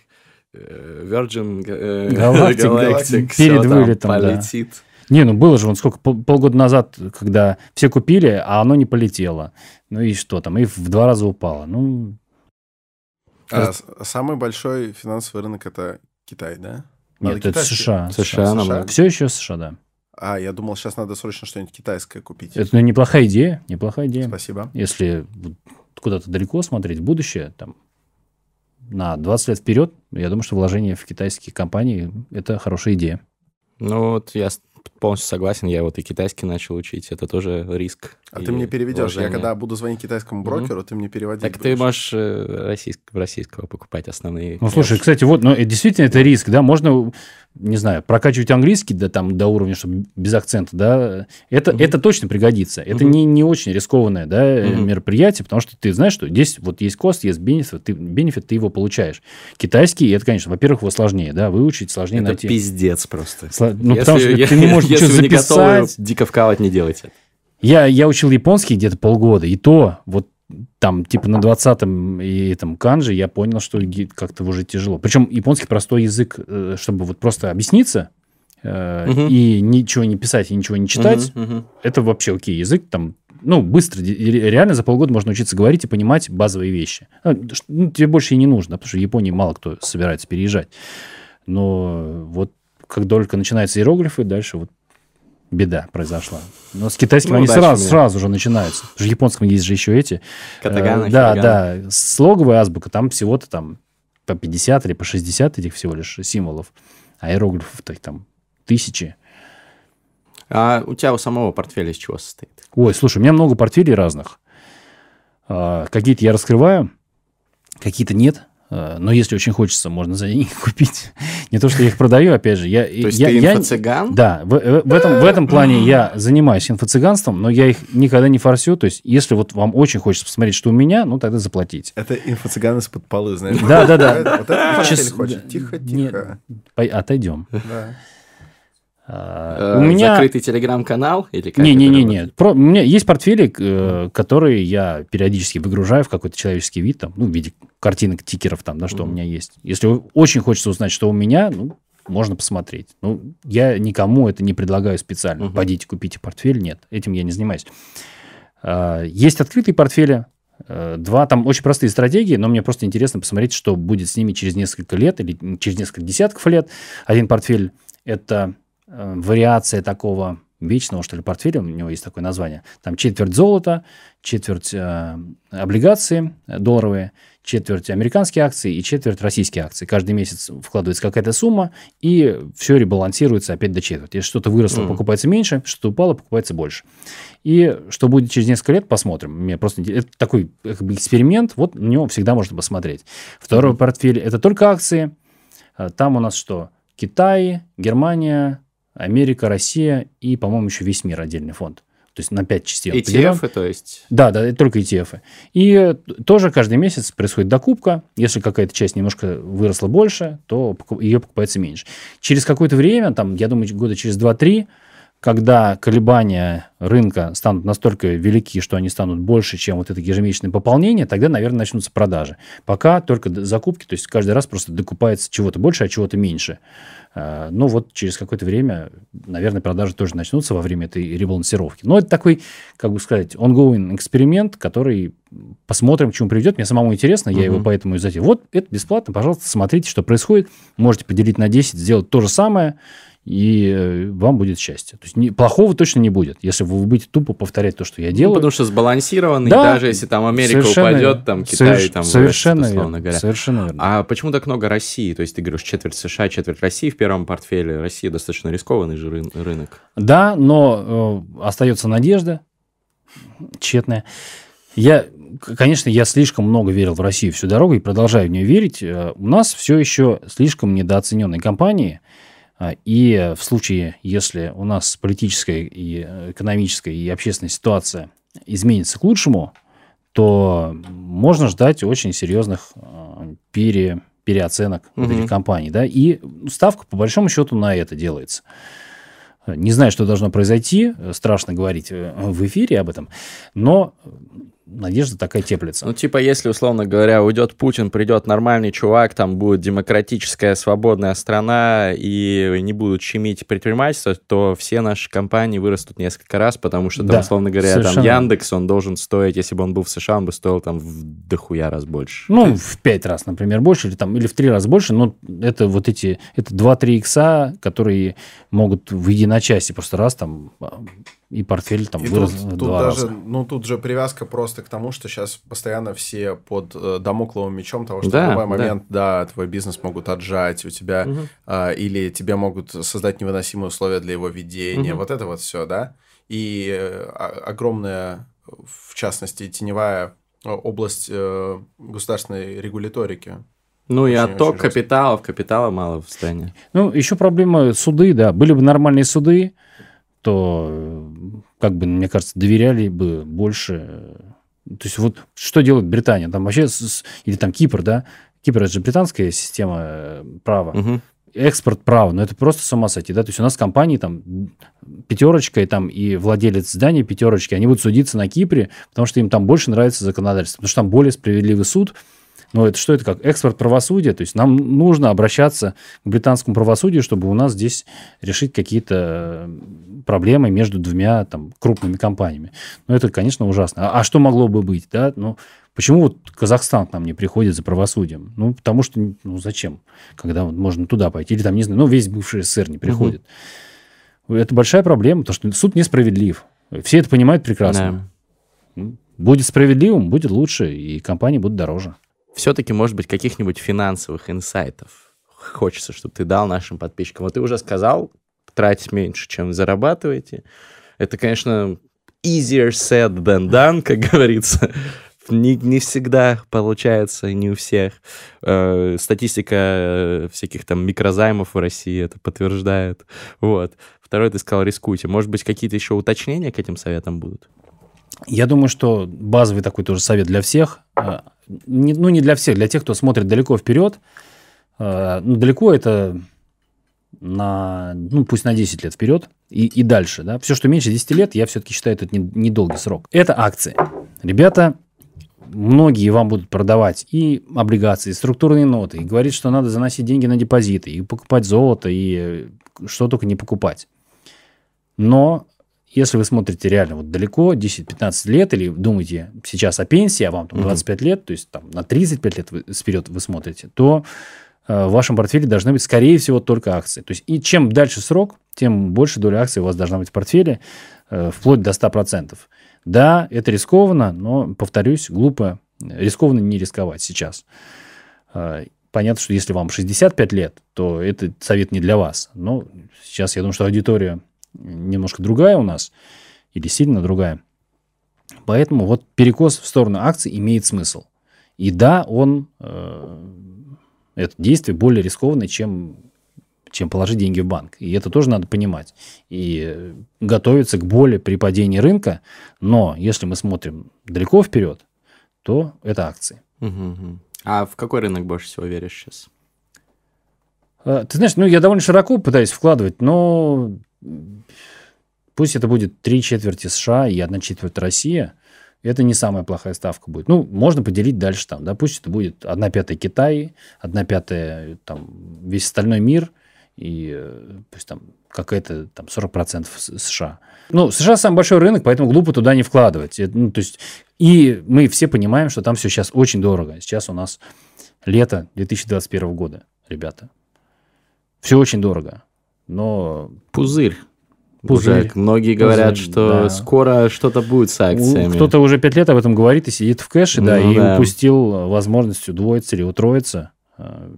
э, Virgin э, Galactic, Galactic перед вылетом, полетит. Да. Не, ну было же, он сколько, пол, полгода назад, когда все купили, а оно не полетело. Ну и что там, и в два раза упало. Ну, а, самый большой финансовый рынок это Китай, да? Нет, это США. США, США, США. Все еще США, да. А, я думал, сейчас надо срочно что-нибудь китайское купить. Это ну, неплохая идея, неплохая идея. Спасибо. Если куда-то далеко смотреть, в будущее, там, на 20 лет вперед, я думаю, что вложение в китайские компании – это хорошая идея. Ну, вот я полностью согласен. Я вот и китайский начал учить. Это тоже риск. А ты мне переведешь. Вложение. Я когда буду звонить китайскому брокеру, mm-hmm. ты мне переводишь. Так будешь. ты можешь э, российск... российского покупать основные. Ну, слушай, кстати, вот, ну, действительно, это риск, да, можно не знаю, прокачивать английский да, там, до уровня, чтобы без акцента, да, это, mm-hmm. это точно пригодится. Это mm-hmm. не, не очень рискованное да, mm-hmm. мероприятие, потому что ты знаешь, что здесь вот есть кост, есть бенефит, ты, бенефит, ты его получаешь. Китайский, это, конечно, во-первых, его сложнее, да, выучить, сложнее это найти. Это пиздец просто. Сло... Ну, если, потому что я, ты не можешь [LAUGHS] ничего записать. Не готовы дико вкалывать, не делайте. Я, я учил японский где-то полгода, и то вот там, типа, на 20-м и там канже я понял, что как-то уже тяжело. Причем японский простой язык, э, чтобы вот просто объясниться э, угу. и ничего не писать и ничего не читать, угу, угу. это вообще окей. Язык там, ну, быстро, реально за полгода можно учиться говорить и понимать базовые вещи. А, ну, тебе больше и не нужно, потому что в Японии мало кто собирается переезжать. Но вот как только начинаются иероглифы, дальше вот беда произошла. Но с китайским ну, они сразу, сразу же начинаются. В японском есть же еще эти. Катагана, э, да, да. Слоговая азбука, там всего-то там по 50 или по 60 этих всего лишь символов. А иероглифов-то там тысячи. А у тебя у самого портфеля из чего состоит? Ой, слушай, у меня много портфелей разных. А, какие-то я раскрываю, какие-то нет. Э, но если очень хочется, можно за деньги [LAUGHS] купить. Не то, что я их продаю, опять же. Я, то есть я, ты инфо-цыган? Я, да, в, в, этом, в этом плане я занимаюсь инфо-цыганством, но я их никогда не форсю. То есть если вот вам очень хочется посмотреть, что у меня, ну тогда заплатите. Это инфо-цыган из-под полы, знаешь? Да, да, да. Вот это хочет. Тихо, тихо. Отойдем. Да. У меня... Закрытый телеграм-канал? Или не, не, не, не. Про... У меня есть портфели, э, которые я периодически выгружаю в какой-то человеческий вид, там, ну, в виде картинок, тикеров, там, да, что mm-hmm. у меня есть. Если очень хочется узнать, что у меня, ну, можно посмотреть. Ну, я никому это не предлагаю специально. Mm-hmm. Пойдите, купите портфель. Нет, этим я не занимаюсь. А, есть открытые портфели. Э, два, там очень простые стратегии, но мне просто интересно посмотреть, что будет с ними через несколько лет или через несколько десятков лет. Один портфель – это Э, вариация такого вечного, что ли, портфеля, у него есть такое название. Там четверть золота, четверть э, облигации долларовые, четверть американские акции и четверть российские акции. Каждый месяц вкладывается какая-то сумма, и все ребалансируется опять до четверти. Если что-то выросло, mm. покупается меньше, что-то упало, покупается больше. И что будет через несколько лет, посмотрим. Мне просто это такой как бы эксперимент, вот на него всегда можно посмотреть. Второй mm. портфель – это только акции. Э, там у нас что? Китай, Германия, Америка, Россия и, по-моему, еще весь мир отдельный фонд. То есть на 5 частей. ETF, то есть? Да, да, только ETF. И тоже каждый месяц происходит докупка. Если какая-то часть немножко выросла больше, то ее покупается меньше. Через какое-то время, там, я думаю, года через 2-3, когда колебания рынка станут настолько велики, что они станут больше, чем вот это ежемесячное пополнение, тогда, наверное, начнутся продажи. Пока только закупки, то есть каждый раз просто докупается чего-то больше, а чего-то меньше. А, ну вот через какое-то время, наверное, продажи тоже начнутся во время этой ребалансировки. Но это такой, как бы сказать, ongoing эксперимент, который посмотрим, к чему приведет. Мне самому интересно, я uh-huh. его поэтому и затем. Вот это бесплатно, пожалуйста, смотрите, что происходит. Можете поделить на 10, сделать то же самое и э, вам будет счастье. То есть не, плохого точно не будет, если вы будете тупо повторять то, что я делаю. Ну, потому что сбалансированный, да, даже если там Америка упадет, там Китай соверш, там совершенно вырастет, верно, говоря. Совершенно верно. А почему так много России? То есть ты говоришь, четверть США, четверть России в первом портфеле. Россия достаточно рискованный же рынок. Да, но э, остается надежда тщетная. Я конечно, я слишком много верил в Россию всю дорогу и продолжаю в нее верить. Э, у нас все еще слишком недооцененные компании, и в случае, если у нас политическая и экономическая и общественная ситуация изменится к лучшему, то можно ждать очень серьезных а, пере, переоценок угу. вот этих компаний. Да? И ставка, по большому счету, на это делается. Не знаю, что должно произойти, страшно говорить э, в эфире об этом, но надежда такая теплится. Ну, типа, если, условно говоря, уйдет Путин, придет нормальный чувак, там будет демократическая, свободная страна, и не будут щемить предпринимательство, то все наши компании вырастут несколько раз, потому что, там, да, условно говоря, совершенно. там Яндекс, он должен стоить, если бы он был в США, он бы стоил там в дохуя раз больше. Ну, в пять раз, например, больше, или, там, или в три раза больше, но это вот эти, это 2-3 икса, которые могут в единочасье просто раз там и портфель там и вырос тут, в тут два даже, раза. Ну, тут же привязка просто к тому, что сейчас постоянно все под э, домокловым мечом того, что да, в любой момент, да. да, твой бизнес могут отжать у тебя, угу. э, или тебе могут создать невыносимые условия для его ведения, угу. вот это вот все, да. И э, огромная, в частности, теневая э, область э, государственной регуляторики. Ну очень, и отток капиталов, капитала мало в стране. Ну, еще проблема суды, да. Были бы нормальные суды, то, как бы, мне кажется, доверяли бы больше. То есть вот что делает Британия? Там вообще, или там Кипр, да? Кипр – это же британская система э, права. Угу. Экспорт права, но это просто с ума сойти, да? То есть у нас компании там пятерочка и там и владелец здания пятерочки, они будут судиться на Кипре, потому что им там больше нравится законодательство, потому что там более справедливый суд, но это что это как? Экспорт правосудия. То есть нам нужно обращаться к британскому правосудию, чтобы у нас здесь решить какие-то проблемы между двумя там, крупными компаниями. Ну, это, конечно, ужасно. А, а что могло бы быть? Да? Ну, почему вот Казахстан к нам не приходит за правосудием? Ну, потому что, ну, зачем? Когда вот можно туда пойти. Или там, не знаю, ну, весь бывший СССР не приходит. Угу. Это большая проблема, потому что суд несправедлив. Все это понимают прекрасно. Да. Будет справедливым, будет лучше, и компании будут дороже все-таки, может быть, каких-нибудь финансовых инсайтов хочется, чтобы ты дал нашим подписчикам. Вот ты уже сказал, тратить меньше, чем зарабатываете. Это, конечно, easier said than done, как говорится. Не, не всегда получается, не у всех. Э, статистика э, всяких там микрозаймов в России это подтверждает. Вот. Второй ты сказал, рискуйте. Может быть, какие-то еще уточнения к этим советам будут? Я думаю, что базовый такой тоже совет для всех. Не, ну, не для всех, для тех, кто смотрит далеко вперед. Э, ну, далеко это на, ну, пусть на 10 лет вперед и, и дальше. Да? Все, что меньше 10 лет, я все-таки считаю, это недолгий не срок. Это акции. Ребята, многие вам будут продавать и облигации, и структурные ноты, и говорить, что надо заносить деньги на депозиты, и покупать золото, и что только не покупать. Но если вы смотрите реально вот далеко, 10-15 лет, или думаете сейчас о пенсии, а вам там 25 лет, то есть там на 35 лет вы, вперед вы смотрите, то э, в вашем портфеле должны быть, скорее всего, только акции. То есть и чем дальше срок, тем больше доля акций у вас должна быть в портфеле, э, вплоть до 100%. Да, это рискованно, но, повторюсь, глупо, рискованно не рисковать сейчас. Э, понятно, что если вам 65 лет, то этот совет не для вас. Но сейчас я думаю, что аудитория немножко другая у нас, или сильно другая. Поэтому вот перекос в сторону акций имеет смысл. И да, он, э, это действие более рискованное, чем, чем положить деньги в банк. И это тоже надо понимать. И готовиться к боли при падении рынка. Но если мы смотрим далеко вперед, то это акции. Угу. А в какой рынок больше всего веришь сейчас? Э, ты знаешь, ну я довольно широко пытаюсь вкладывать, но пусть это будет три четверти США и одна четверть Россия, это не самая плохая ставка будет. Ну, можно поделить дальше там, да, пусть это будет одна пятая Китай, одна пятая там весь остальной мир, и э, пусть там какая-то там 40% США. Ну, США самый большой рынок, поэтому глупо туда не вкладывать. Это, ну, то есть, и мы все понимаем, что там все сейчас очень дорого. Сейчас у нас лето 2021 года, ребята. Все очень дорого но... Пузырь. Пузырь. Уже многие говорят, Пузырь, что да. скоро что-то будет с акциями. Кто-то уже пять лет об этом говорит и сидит в кэше, ну, да, и да. упустил возможность удвоиться или утроиться. А,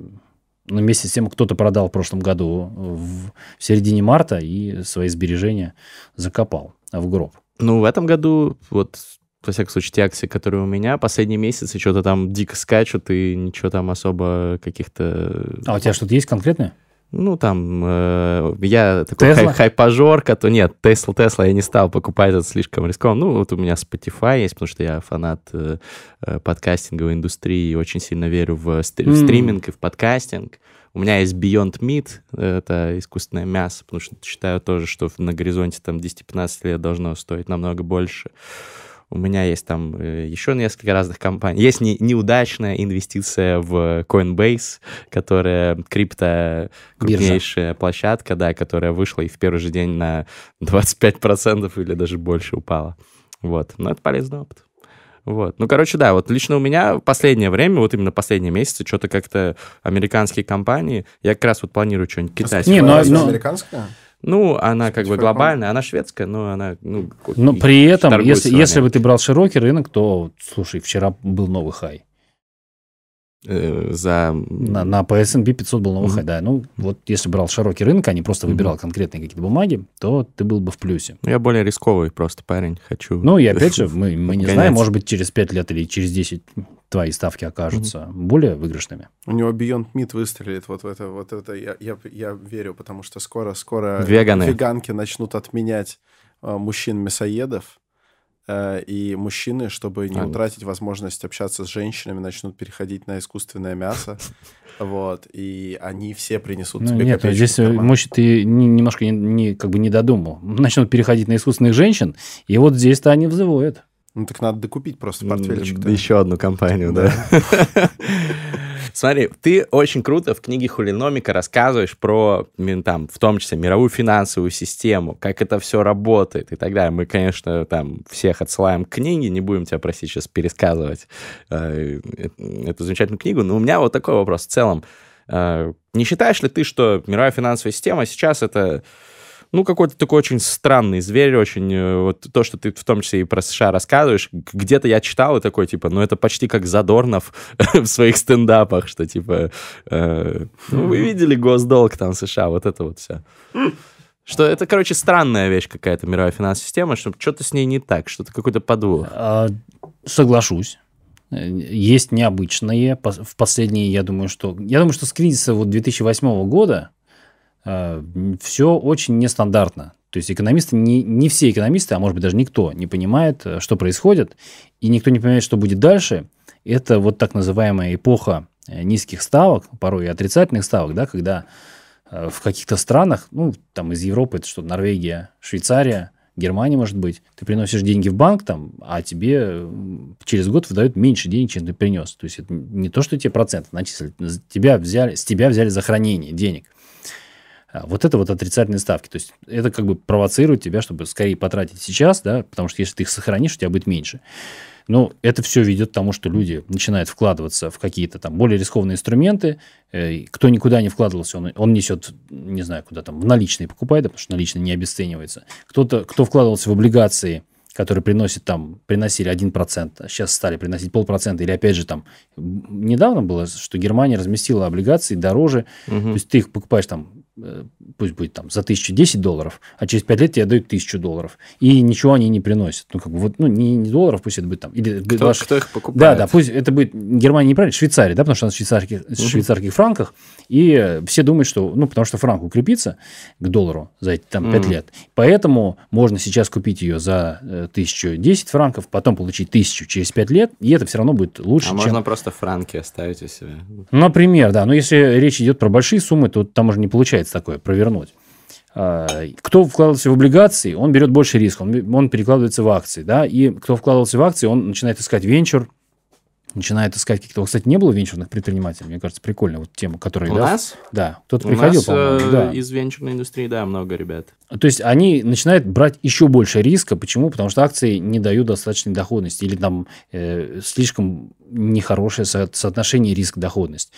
но вместе с тем кто-то продал в прошлом году в, в середине марта и свои сбережения закопал в гроб. Ну, в этом году вот во всяком случае, те акции, которые у меня, последние месяцы что-то там дико скачут, и ничего там особо каких-то... А у тебя что-то есть конкретное? Ну, там, э, я такой хай хайпажор, то нет, Тесла, Тесла я не стал покупать, это слишком рискованно. Ну, вот у меня Spotify есть, потому что я фанат э, э подкастинговой индустрии и очень сильно верю в, стри- mm. в стриминг и в подкастинг. У меня есть Beyond Meat, это искусственное мясо, потому что считаю тоже, что на горизонте там 10-15 лет должно стоить намного больше. У меня есть там э, еще несколько разных компаний. Есть не, неудачная инвестиция в Coinbase, которая крипто крупнейшая Биржа. площадка, да, которая вышла и в первый же день на 25% или даже больше упала. Вот. Но это полезный опыт. Вот. Ну, короче, да, вот лично у меня в последнее время, вот именно последние месяцы, что-то как-то американские компании, я как раз вот планирую что-нибудь китайское. Не, но, но... американская? Ну, она как бы глобальная, она шведская, но она... Ну, но при этом, если, если бы ты брал широкий рынок, то, слушай, вчера был новый хай. Э, за... На, на по S&P 500 был новый mm-hmm. хай, да. Ну, вот если брал широкий рынок, а не просто выбирал mm-hmm. конкретные какие-то бумаги, то ты был бы в плюсе. Я более рисковый просто парень, хочу... Ну, и опять же, мы, мы не [LAUGHS] знаем, может быть, через 5 лет или через 10 твои ставки окажутся mm-hmm. более выигрышными. У него Beyond Meat выстрелит, вот в это, вот это я, я, я верю, потому что скоро, скоро Веганы. веганки начнут отменять э, мужчин-мясоедов, э, и мужчины, чтобы не а, утратить возможность общаться с женщинами, начнут переходить на искусственное мясо, [LAUGHS] вот, и они все принесут ну, тебе Нет, здесь, э, может, ты немножко не, не, как бы не додумал. Начнут переходить на искусственных женщин, и вот здесь-то они взвоют. Ну так надо докупить просто портфельчик. -то. Еще одну компанию, да. [LAUGHS] Смотри, ты очень круто в книге Хулиномика рассказываешь про, там, в том числе, мировую финансовую систему, как это все работает и так далее. Мы, конечно, там всех отсылаем к книге, не будем тебя просить сейчас пересказывать э, эту замечательную книгу, но у меня вот такой вопрос в целом. Э, не считаешь ли ты, что мировая финансовая система сейчас это ну, какой-то такой очень странный зверь, очень... Э, вот то, что ты в том числе и про США рассказываешь, где-то я читал и такой, типа, ну, это почти как Задорнов [LAUGHS] в своих стендапах, что, типа, э, ну, вы видели госдолг там США, вот это вот все. Что это, короче, странная вещь какая-то, мировая финансовая система, что что-то с ней не так, что-то какой-то подвох. А, соглашусь. Есть необычные. В последние, я думаю, что... Я думаю, что с кризиса вот 2008 года Э, все очень нестандартно. То есть экономисты, не, не все экономисты, а может быть даже никто не понимает, э, что происходит, и никто не понимает, что будет дальше. Это вот так называемая эпоха э, низких ставок, порой и отрицательных ставок, да, когда в каких-то странах, ну, там из Европы, это что, Норвегия, Швейцария, Германия, может быть, ты приносишь деньги в банк, там, а тебе через год выдают меньше денег, чем ты принес. То есть это не то, что тебе проценты начислили, тебя взяли, с тебя взяли за хранение денег. А, вот это вот отрицательные ставки. То есть это как бы провоцирует тебя, чтобы скорее потратить сейчас, да, потому что если ты их сохранишь, у тебя будет меньше. Но это все ведет к тому, что люди начинают вкладываться в какие-то там более рискованные инструменты. Э, кто никуда не вкладывался, он, он несет, не знаю, куда там, в наличные покупает, потому что наличные не обесценивается. Кто-то, кто вкладывался в облигации, которые приносят там, приносили 1%, а сейчас стали приносить полпроцента, или опять же там, недавно было, что Германия разместила облигации дороже, угу. то есть ты их покупаешь там пусть будет там за тысячу десять долларов, а через пять лет тебе дают тысячу долларов. И ничего они не приносят. Ну, как бы вот, ну, не, не долларов, пусть это будет там. Или кто, ваш... кто их покупает? Да, да, пусть это будет Германия неправильно, Швейцария, да, потому что она в швейцарских, угу. швейцарских франках. И все думают, что, ну, потому что франк укрепится к доллару за эти там пять угу. лет. Поэтому можно сейчас купить ее за э, тысячу десять франков, потом получить тысячу через пять лет, и это все равно будет лучше, а чем... можно просто франки оставить у себя? Например, да. Но если речь идет про большие суммы, то там уже не получается получается такое провернуть. А, кто вкладывался в облигации, он берет больше риска, он, он перекладывается в акции, да, и кто вкладывался в акции, он начинает искать венчур, начинает искать каких-то... Кстати, не было венчурных предпринимателей, мне кажется, прикольная вот тема, которая... У да, нас? Да, кто-то приходил, по-моему, э, да. из венчурной индустрии, да, много ребят. То есть они начинают брать еще больше риска. Почему? Потому что акции не дают достаточной доходности или там э, слишком нехорошее со- соотношение риск-доходность.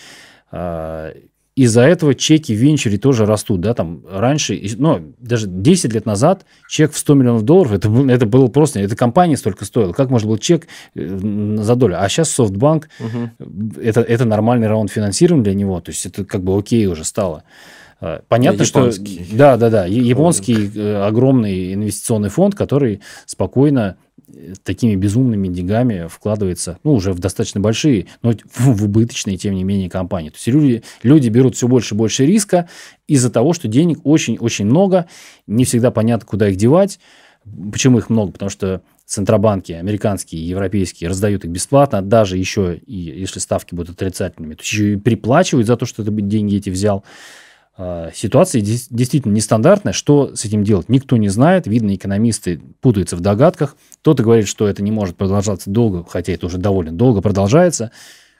А, из-за этого чеки в венчуре тоже растут, да, там раньше, ну, даже 10 лет назад чек в 100 миллионов долларов, это, это было просто, эта компания столько стоила, как можно было чек э, за долю, а сейчас SoftBank, угу. это, это нормальный раунд финансирования для него, то есть это как бы окей уже стало. Э, понятно, что... Да, да, да. Японский э, огромный инвестиционный фонд, который спокойно такими безумными деньгами вкладывается, ну, уже в достаточно большие, но в, убыточные, тем не менее, компании. То есть люди, люди берут все больше и больше риска из-за того, что денег очень-очень много, не всегда понятно, куда их девать. Почему их много? Потому что центробанки, американские, европейские, раздают их бесплатно, даже еще, и если ставки будут отрицательными, то еще и приплачивают за то, что ты деньги эти взял. А, ситуация действительно нестандартная. Что с этим делать, никто не знает. Видно, экономисты путаются в догадках. Кто-то говорит, что это не может продолжаться долго, хотя это уже довольно долго продолжается.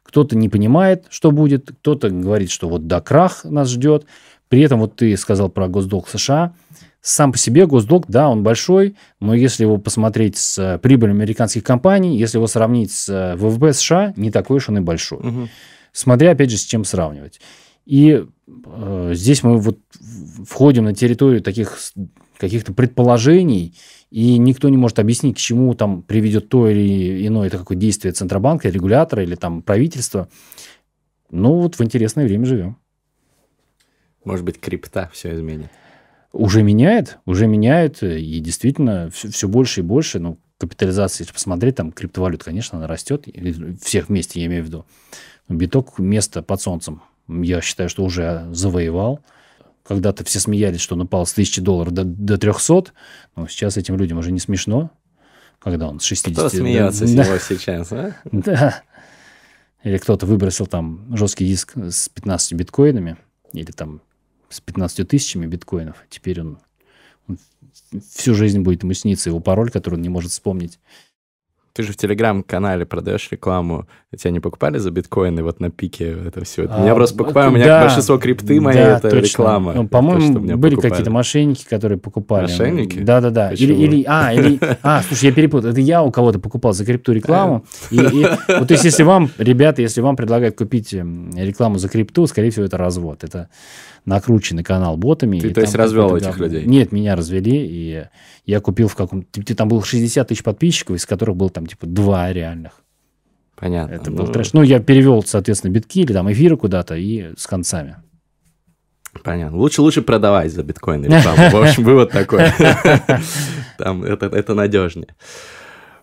Кто-то не понимает, что будет. Кто-то говорит, что вот до крах нас ждет. При этом вот ты сказал про госдолг США. Сам по себе госдолг, да, он большой, но если его посмотреть с прибылью американских компаний, если его сравнить с ВВП США, не такой уж он и большой. Угу. Смотря, опять же, с чем сравнивать. И э, здесь мы вот входим на территорию таких каких-то предположений, и никто не может объяснить, к чему там приведет то или иное это какое действие Центробанка, регулятора или там правительства. Ну, вот в интересное время живем. Может быть, крипта все изменит? Уже меняет, уже меняет, и действительно все, все больше и больше, ну, капитализация, если посмотреть, там криптовалют, конечно, она растет, всех вместе, я имею в виду. Биток место под солнцем я считаю, что уже завоевал. Когда-то все смеялись, что он упал с 1000 долларов до, до 300, но сейчас этим людям уже не смешно, когда он с 60... Кто смеется [LAUGHS] да, с него сейчас, а? Да. Или кто-то выбросил там жесткий диск с 15 биткоинами, или там с 15 тысячами биткоинов. Теперь он, он всю жизнь будет ему сниться его пароль, который он не может вспомнить. Ты же в телеграм-канале продаешь рекламу. Тебя не покупали за биткоины вот на пике это все? А, меня просто покупаю, у меня да, большинство крипты моей да, это точно. реклама. Ну, по-моему, были какие-то мошенники, которые покупали. Мошенники? Да-да-да. Или, или, а, или, [LAUGHS] а, слушай, я перепутал. Это я у кого-то покупал за крипту рекламу. И, и, [LAUGHS] вот, то есть, если вам, ребята, если вам предлагают купить рекламу за крипту, скорее всего, это развод. Это накрученный канал ботами. Ты, то есть, развел этих людей? Нет, меня развели, и я купил в каком-то... Там было 60 тысяч подписчиков, из которых было там, типа, два реальных. Понятно. Это был ну... трэш. Ну, я перевел, соответственно, битки или там эфиры куда-то и с концами. Понятно. Лучше лучше продавать за биткоин рекламу. В общем, вывод такой. [LAUGHS] Там это, это надежнее.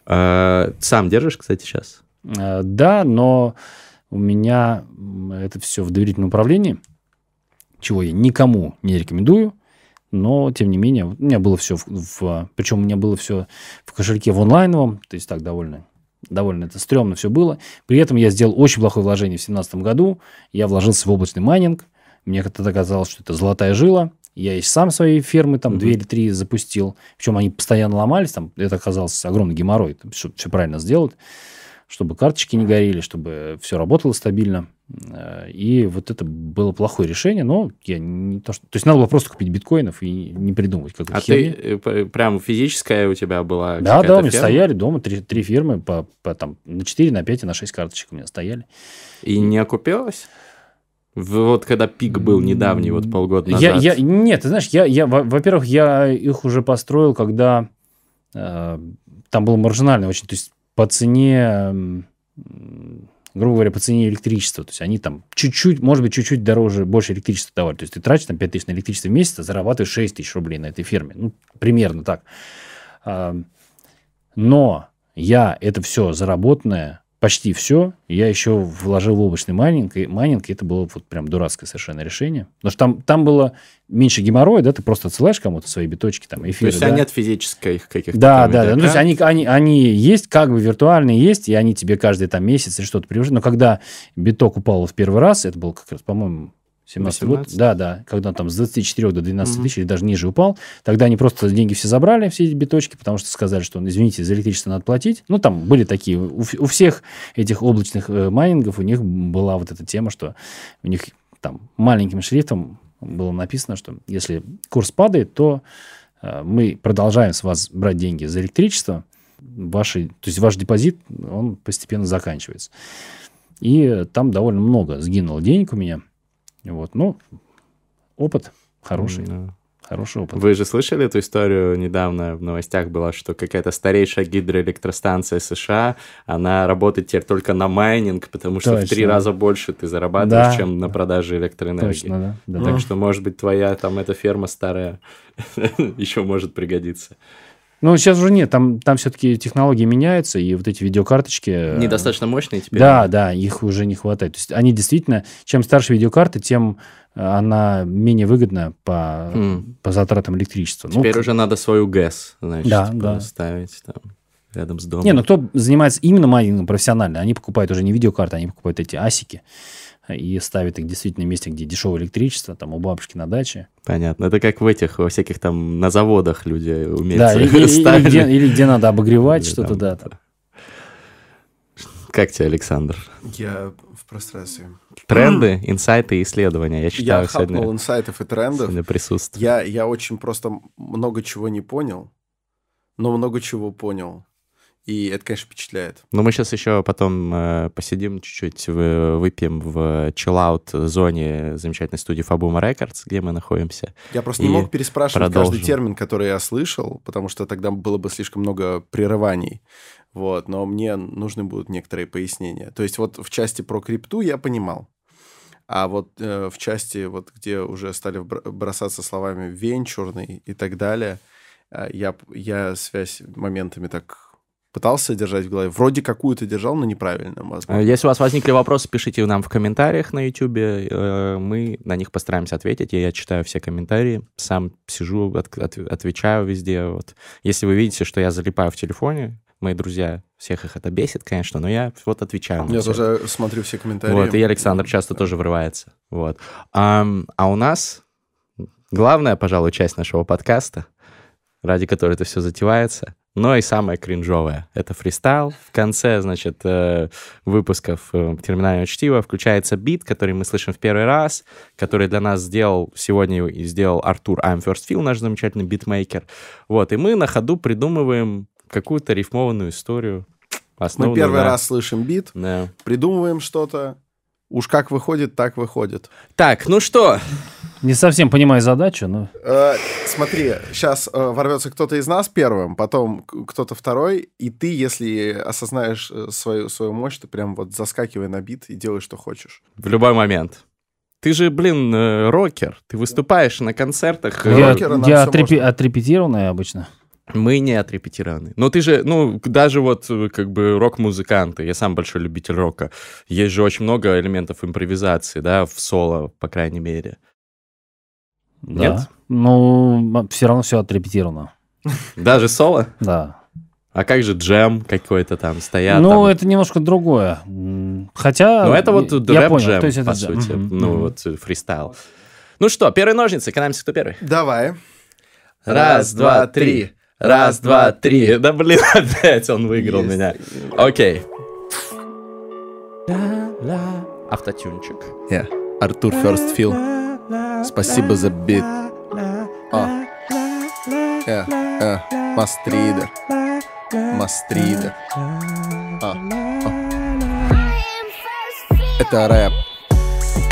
А, сам держишь, кстати, сейчас? А, да, но у меня это все в доверительном управлении чего я никому не рекомендую, но, тем не менее, у меня было все в, в... Причем у меня было все в кошельке в онлайновом, то есть так довольно довольно это стрёмно все было. При этом я сделал очень плохое вложение в 2017 году. Я вложился в облачный майнинг. Мне как-то казалось, что это золотая жила. Я и сам свои фермы, там, mm-hmm. две или три запустил. Причем они постоянно ломались. Там, это оказался огромный геморрой, чтобы все правильно сделать чтобы карточки не горели, чтобы все работало стабильно. Э, и вот это было плохое решение, но я не то, что... То есть надо было просто купить биткоинов и не придумывать какую-то А херни. ты э, прям физическая у тебя была Да, да, у меня ферма? стояли дома три, три фирмы по, по, там, на 4, на 5 и на 6 карточек у меня стояли. И не окупилось? Вот когда пик был недавний, вот полгода назад. Я, я, нет, ты знаешь, я, я, во-первых, я их уже построил, когда э, там было маржинально очень. То есть по цене, грубо говоря, по цене электричества. То есть они там чуть-чуть, может быть, чуть-чуть дороже, больше электричества давали. То есть ты тратишь там 5 тысяч на электричество в месяц, а зарабатываешь 6 тысяч рублей на этой ферме. Ну, примерно так. Но я это все заработанное почти все. Я еще вложил в облачный майнинг, и майнинг, и это было вот прям дурацкое совершенно решение. Потому что там, там было меньше геморроя, да, ты просто отсылаешь кому-то свои биточки, там, эфиры. То есть, да? а нет физических каких-то... Да, да, да. Ну, то есть, они, они, они есть, как бы виртуальные есть, и они тебе каждый там месяц или что-то привозят. Но когда биток упал в первый раз, это был как раз, по-моему, 17 год, да, да, когда он там с 24 до 12 угу. тысяч или даже ниже упал, тогда они просто деньги все забрали, все эти биточки, потому что сказали, что, извините, за электричество надо платить. Ну, там были такие, у, у всех этих облачных э, майнингов у них была вот эта тема, что у них там маленьким шрифтом было написано, что если курс падает, то э, мы продолжаем с вас брать деньги за электричество, ваши, то есть ваш депозит, он постепенно заканчивается. И там довольно много сгинуло денег у меня – вот, ну, опыт хороший. Да. Хороший опыт. Вы же слышали эту историю недавно в новостях была, что какая-то старейшая гидроэлектростанция США, она работает теперь только на майнинг, потому что в три Точно. раза больше ты зарабатываешь, Да, чем на да. продаже электроэнергии. Точно, да. да. Так что, может быть, твоя там эта ферма старая [LAUGHS] еще может пригодиться. Ну, сейчас уже нет, там, там все-таки технологии меняются, и вот эти видеокарточки... э, Недостаточно мощные теперь? Да, да, их уже не хватает. То есть они действительно, чем старше видеокарта, тем э, она менее выгодна по, М. по затратам электричества. Ну, Теперь к- уже надо свою ГЭС, значит, Да, типа, да. ставить там рядом с домом. Не, ну кто занимается именно майнингом профессионально, они покупают уже не видеокарты, они покупают эти асики и ставят их действительно в месте, где дешевое электричество, там у бабушки на даче. Понятно. Это как в этих, во всяких там, на заводах люди умеют Да, или, [LAUGHS] или- где, или где надо обогревать что-то, да. там. Как тебе, Александр? Я в прострации. Тренды, инсайты, исследования. Я Я читаю хапнул сегодня, инсайтов и трендов. сегодня присутствую. Я, я очень просто много чего не понял, но много чего понял. И это, конечно, впечатляет. Но мы сейчас еще потом э, посидим чуть-чуть, вы- выпьем в chill-out зоне замечательной студии Fabuma Records, где мы находимся. Я просто не мог переспрашивать продолжим. каждый термин, который я слышал, потому что тогда было бы слишком много прерываний. Вот, но мне нужны будут некоторые пояснения. То есть вот в части про крипту я понимал. А вот э, в части, вот где уже стали бросаться словами венчурный и так далее, э, я, я связь моментами так пытался держать в голове. Вроде какую-то держал, но неправильно, Э, возможно. Если у вас возникли вопросы, пишите нам в комментариях на YouTube. э, Мы на них постараемся ответить. Я читаю все комментарии, сам сижу, от- от- отвечаю везде. Вот. Если вы видите, что я залипаю в телефоне, мои друзья, всех их это бесит, конечно, но я вот отвечаю. на Я всё. тоже смотрю все комментарии. Вот, и Александр часто тоже врывается. Вот. Ам, а у нас главная, пожалуй, часть нашего подкаста, ради которой это все затевается, но и самое кринжовое. Это фристайл. В конце, значит, э, выпусков э, терминального чтива включается бит, который мы слышим в первый раз, который для нас сделал сегодня и сделал Артур I'm First Feel, наш замечательный битмейкер. Вот, и мы на ходу придумываем какую-то рифмованную историю. Мы первый на- раз слышим бит, Да. придумываем что-то. Уж как выходит, так выходит. Так, ну что, Не совсем понимаю задачу, но... Э, смотри, сейчас ворвется кто-то из нас первым, потом кто-то второй, и ты, если осознаешь э, свою, свою мощь, ты прям вот заскакивай на бит и делай, что хочешь. В любой момент. Ты же, блин, э, рокер. Ты выступаешь на концертах. Я- Я, рокера я всё отрепе- можно. отрепетированный обычно. Мы не отрепетированы. Но ты же, ну, даже вот э, как бы рок-музыканты, я сам большой любитель рока, есть же очень много элементов импровизации, да, в соло, по крайней мере. Да. Нет? Ну, все равно все отрепетировано. Даже соло? Да. А как же джем какой-то там стоят? ну, там? это немножко другое. Хотя... Ну, это вот я понял, рэп-джем, то есть это по джем. сути. Мгм, Ну, вот э, фристайл. Ну что, первые ножницы, катаемся, кто первый? Давай. Раз, два, три. Раз, два, три. Да блин, [LAUGHS] опять он выиграл Есть. меня. Окей. Автотюнчик. Я. Артур First Feel. Спасибо за бит. А. Э, э, Мастридер. Мастридер. А, а. Это рэп.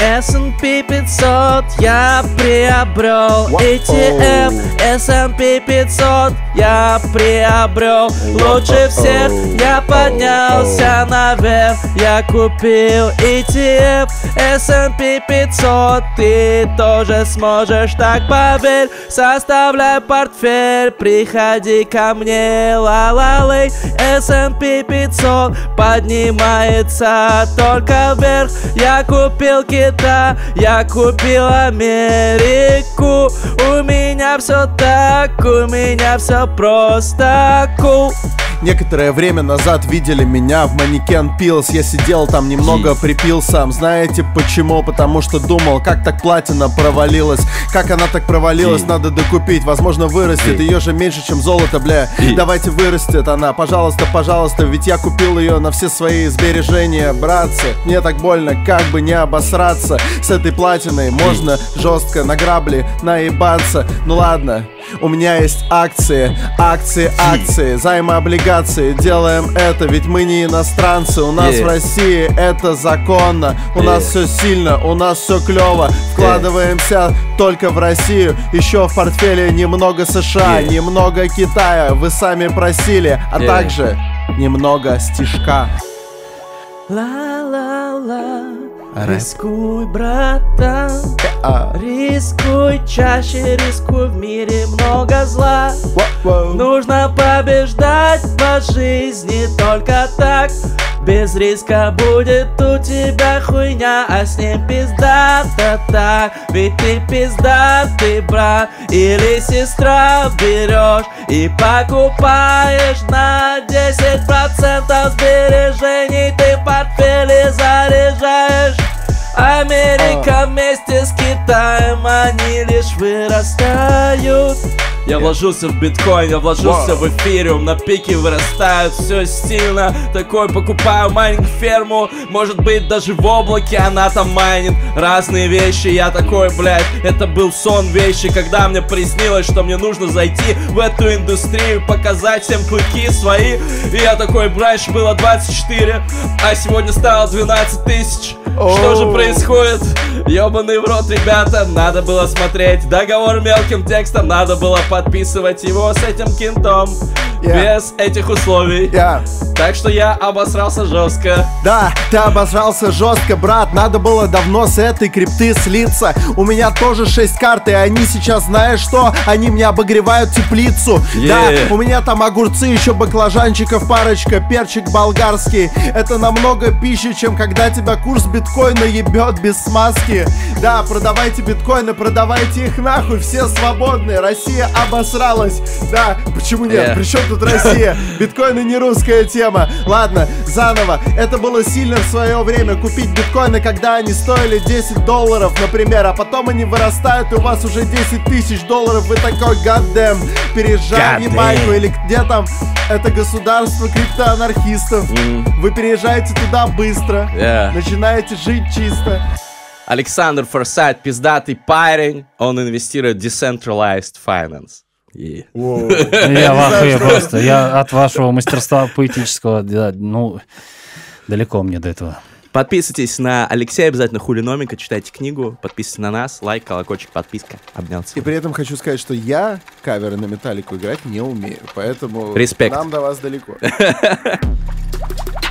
S&P 500 я приобрел. ETF S&P 500 я приобрел. Лучше всех я поднялся наверх Я купил ETF S&P 500 Ты тоже сможешь так поверь. Составляй портфель Приходи ко мне. Ла-ла-лей S&P 500 поднимается только вверх. Я купил Китай, я купил Америку. У меня все так, у меня все просто cool Некоторое время назад видели меня в манекен Пилс. Я сидел там немного припил сам. Знаете почему? Потому что думал, как так платина провалилась. Как она так провалилась, Ей. надо докупить. Возможно вырастет, Ей. ее же меньше, чем золото, бля. Давайте вырастет она, пожалуйста, пожалуйста Ведь я купил ее на все свои сбережения, братцы. Мне так больно, как бы не обосраться. С этой платиной можно жестко на грабли наебаться. Ну ладно, У меня есть акции, акции, акции, займы, облигации. Делаем это, ведь мы не иностранцы. У нас Yeah. в России это законно. У нас Yeah. все сильно, у нас все клево. Вкладываемся только в Россию. Еще в портфеле немного США, Yeah. немного Китая. Вы сами просили, а Yeah. также немного стишка. Ла-ла-ла, Рэп. рискуй, братан. А, Рискуй чаще, рискуй, в мире много зла. Нужно побеждать по жизни только так. Без риска будет у тебя хуйня, а с ним пизда-то так Ведь ты пиздатый брат или сестра берешь И покупаешь на 10% сбережений. Ты в портфеле заряжаешь Америка вместе с Китаем, они лишь вырастают. Я вложился в биткоин, я вложился в эфириум На пике вырастают, все стильно Такой покупаю маленькую ферму Может быть даже в облаке она там майнит. Разные вещи, я такой, блядь Это был сон вещи, когда мне приснилось Что мне нужно зайти в эту индустрию Показать всем клыки свои. И я такой, раньше было 24 А сегодня стало 12 тысяч Что же происходит? Ёбаный в рот, ребята Надо было смотреть договор мелким текстом Надо было подписывать его с этим кентом Yeah. Без этих условий Я. Так что я обосрался жестко Да, ты обосрался жестко, брат Надо было давно с этой крипты слиться У меня тоже 6 карт, и они сейчас, знаешь что? Они мне обогревают теплицу Yeah. Да, у меня там огурцы, еще баклажанчиков парочка Перчик болгарский Это намного пищи, чем когда тебя курс биткоина ебет без смазки Да, продавайте биткоины, продавайте их нахуй Все свободные, Россия обосралась Да, почему нет? Yeah. Причем тут Россия? Биткоины не русская тема. Ладно, заново. Это было сильно в свое время. Купить биткоины, когда они стоили 10 долларов, например, а потом они вырастают, и у вас уже 10 тысяч долларов. Вы такой, гаддэм, переезжай в Ямайку или где там? Это государство криптоанархистов. Вы переезжаете туда быстро. Yeah. Начинаете жить чисто. Александр Форсайт, пиздатый парень, он инвестирует в Decentralized Finance. И- [LAUGHS] Я в ахуе просто. Я от вашего мастерства поэтического, да, ну, далеко мне до этого. Подписывайтесь на Алексея, обязательно хулиномика, читайте книгу, подписывайтесь на нас, лайк, колокольчик, подписка. Обнял И при этом хочу сказать, что я каверы на металлику играть не умею. Поэтому Респект. нам до вас далеко. [LAUGHS]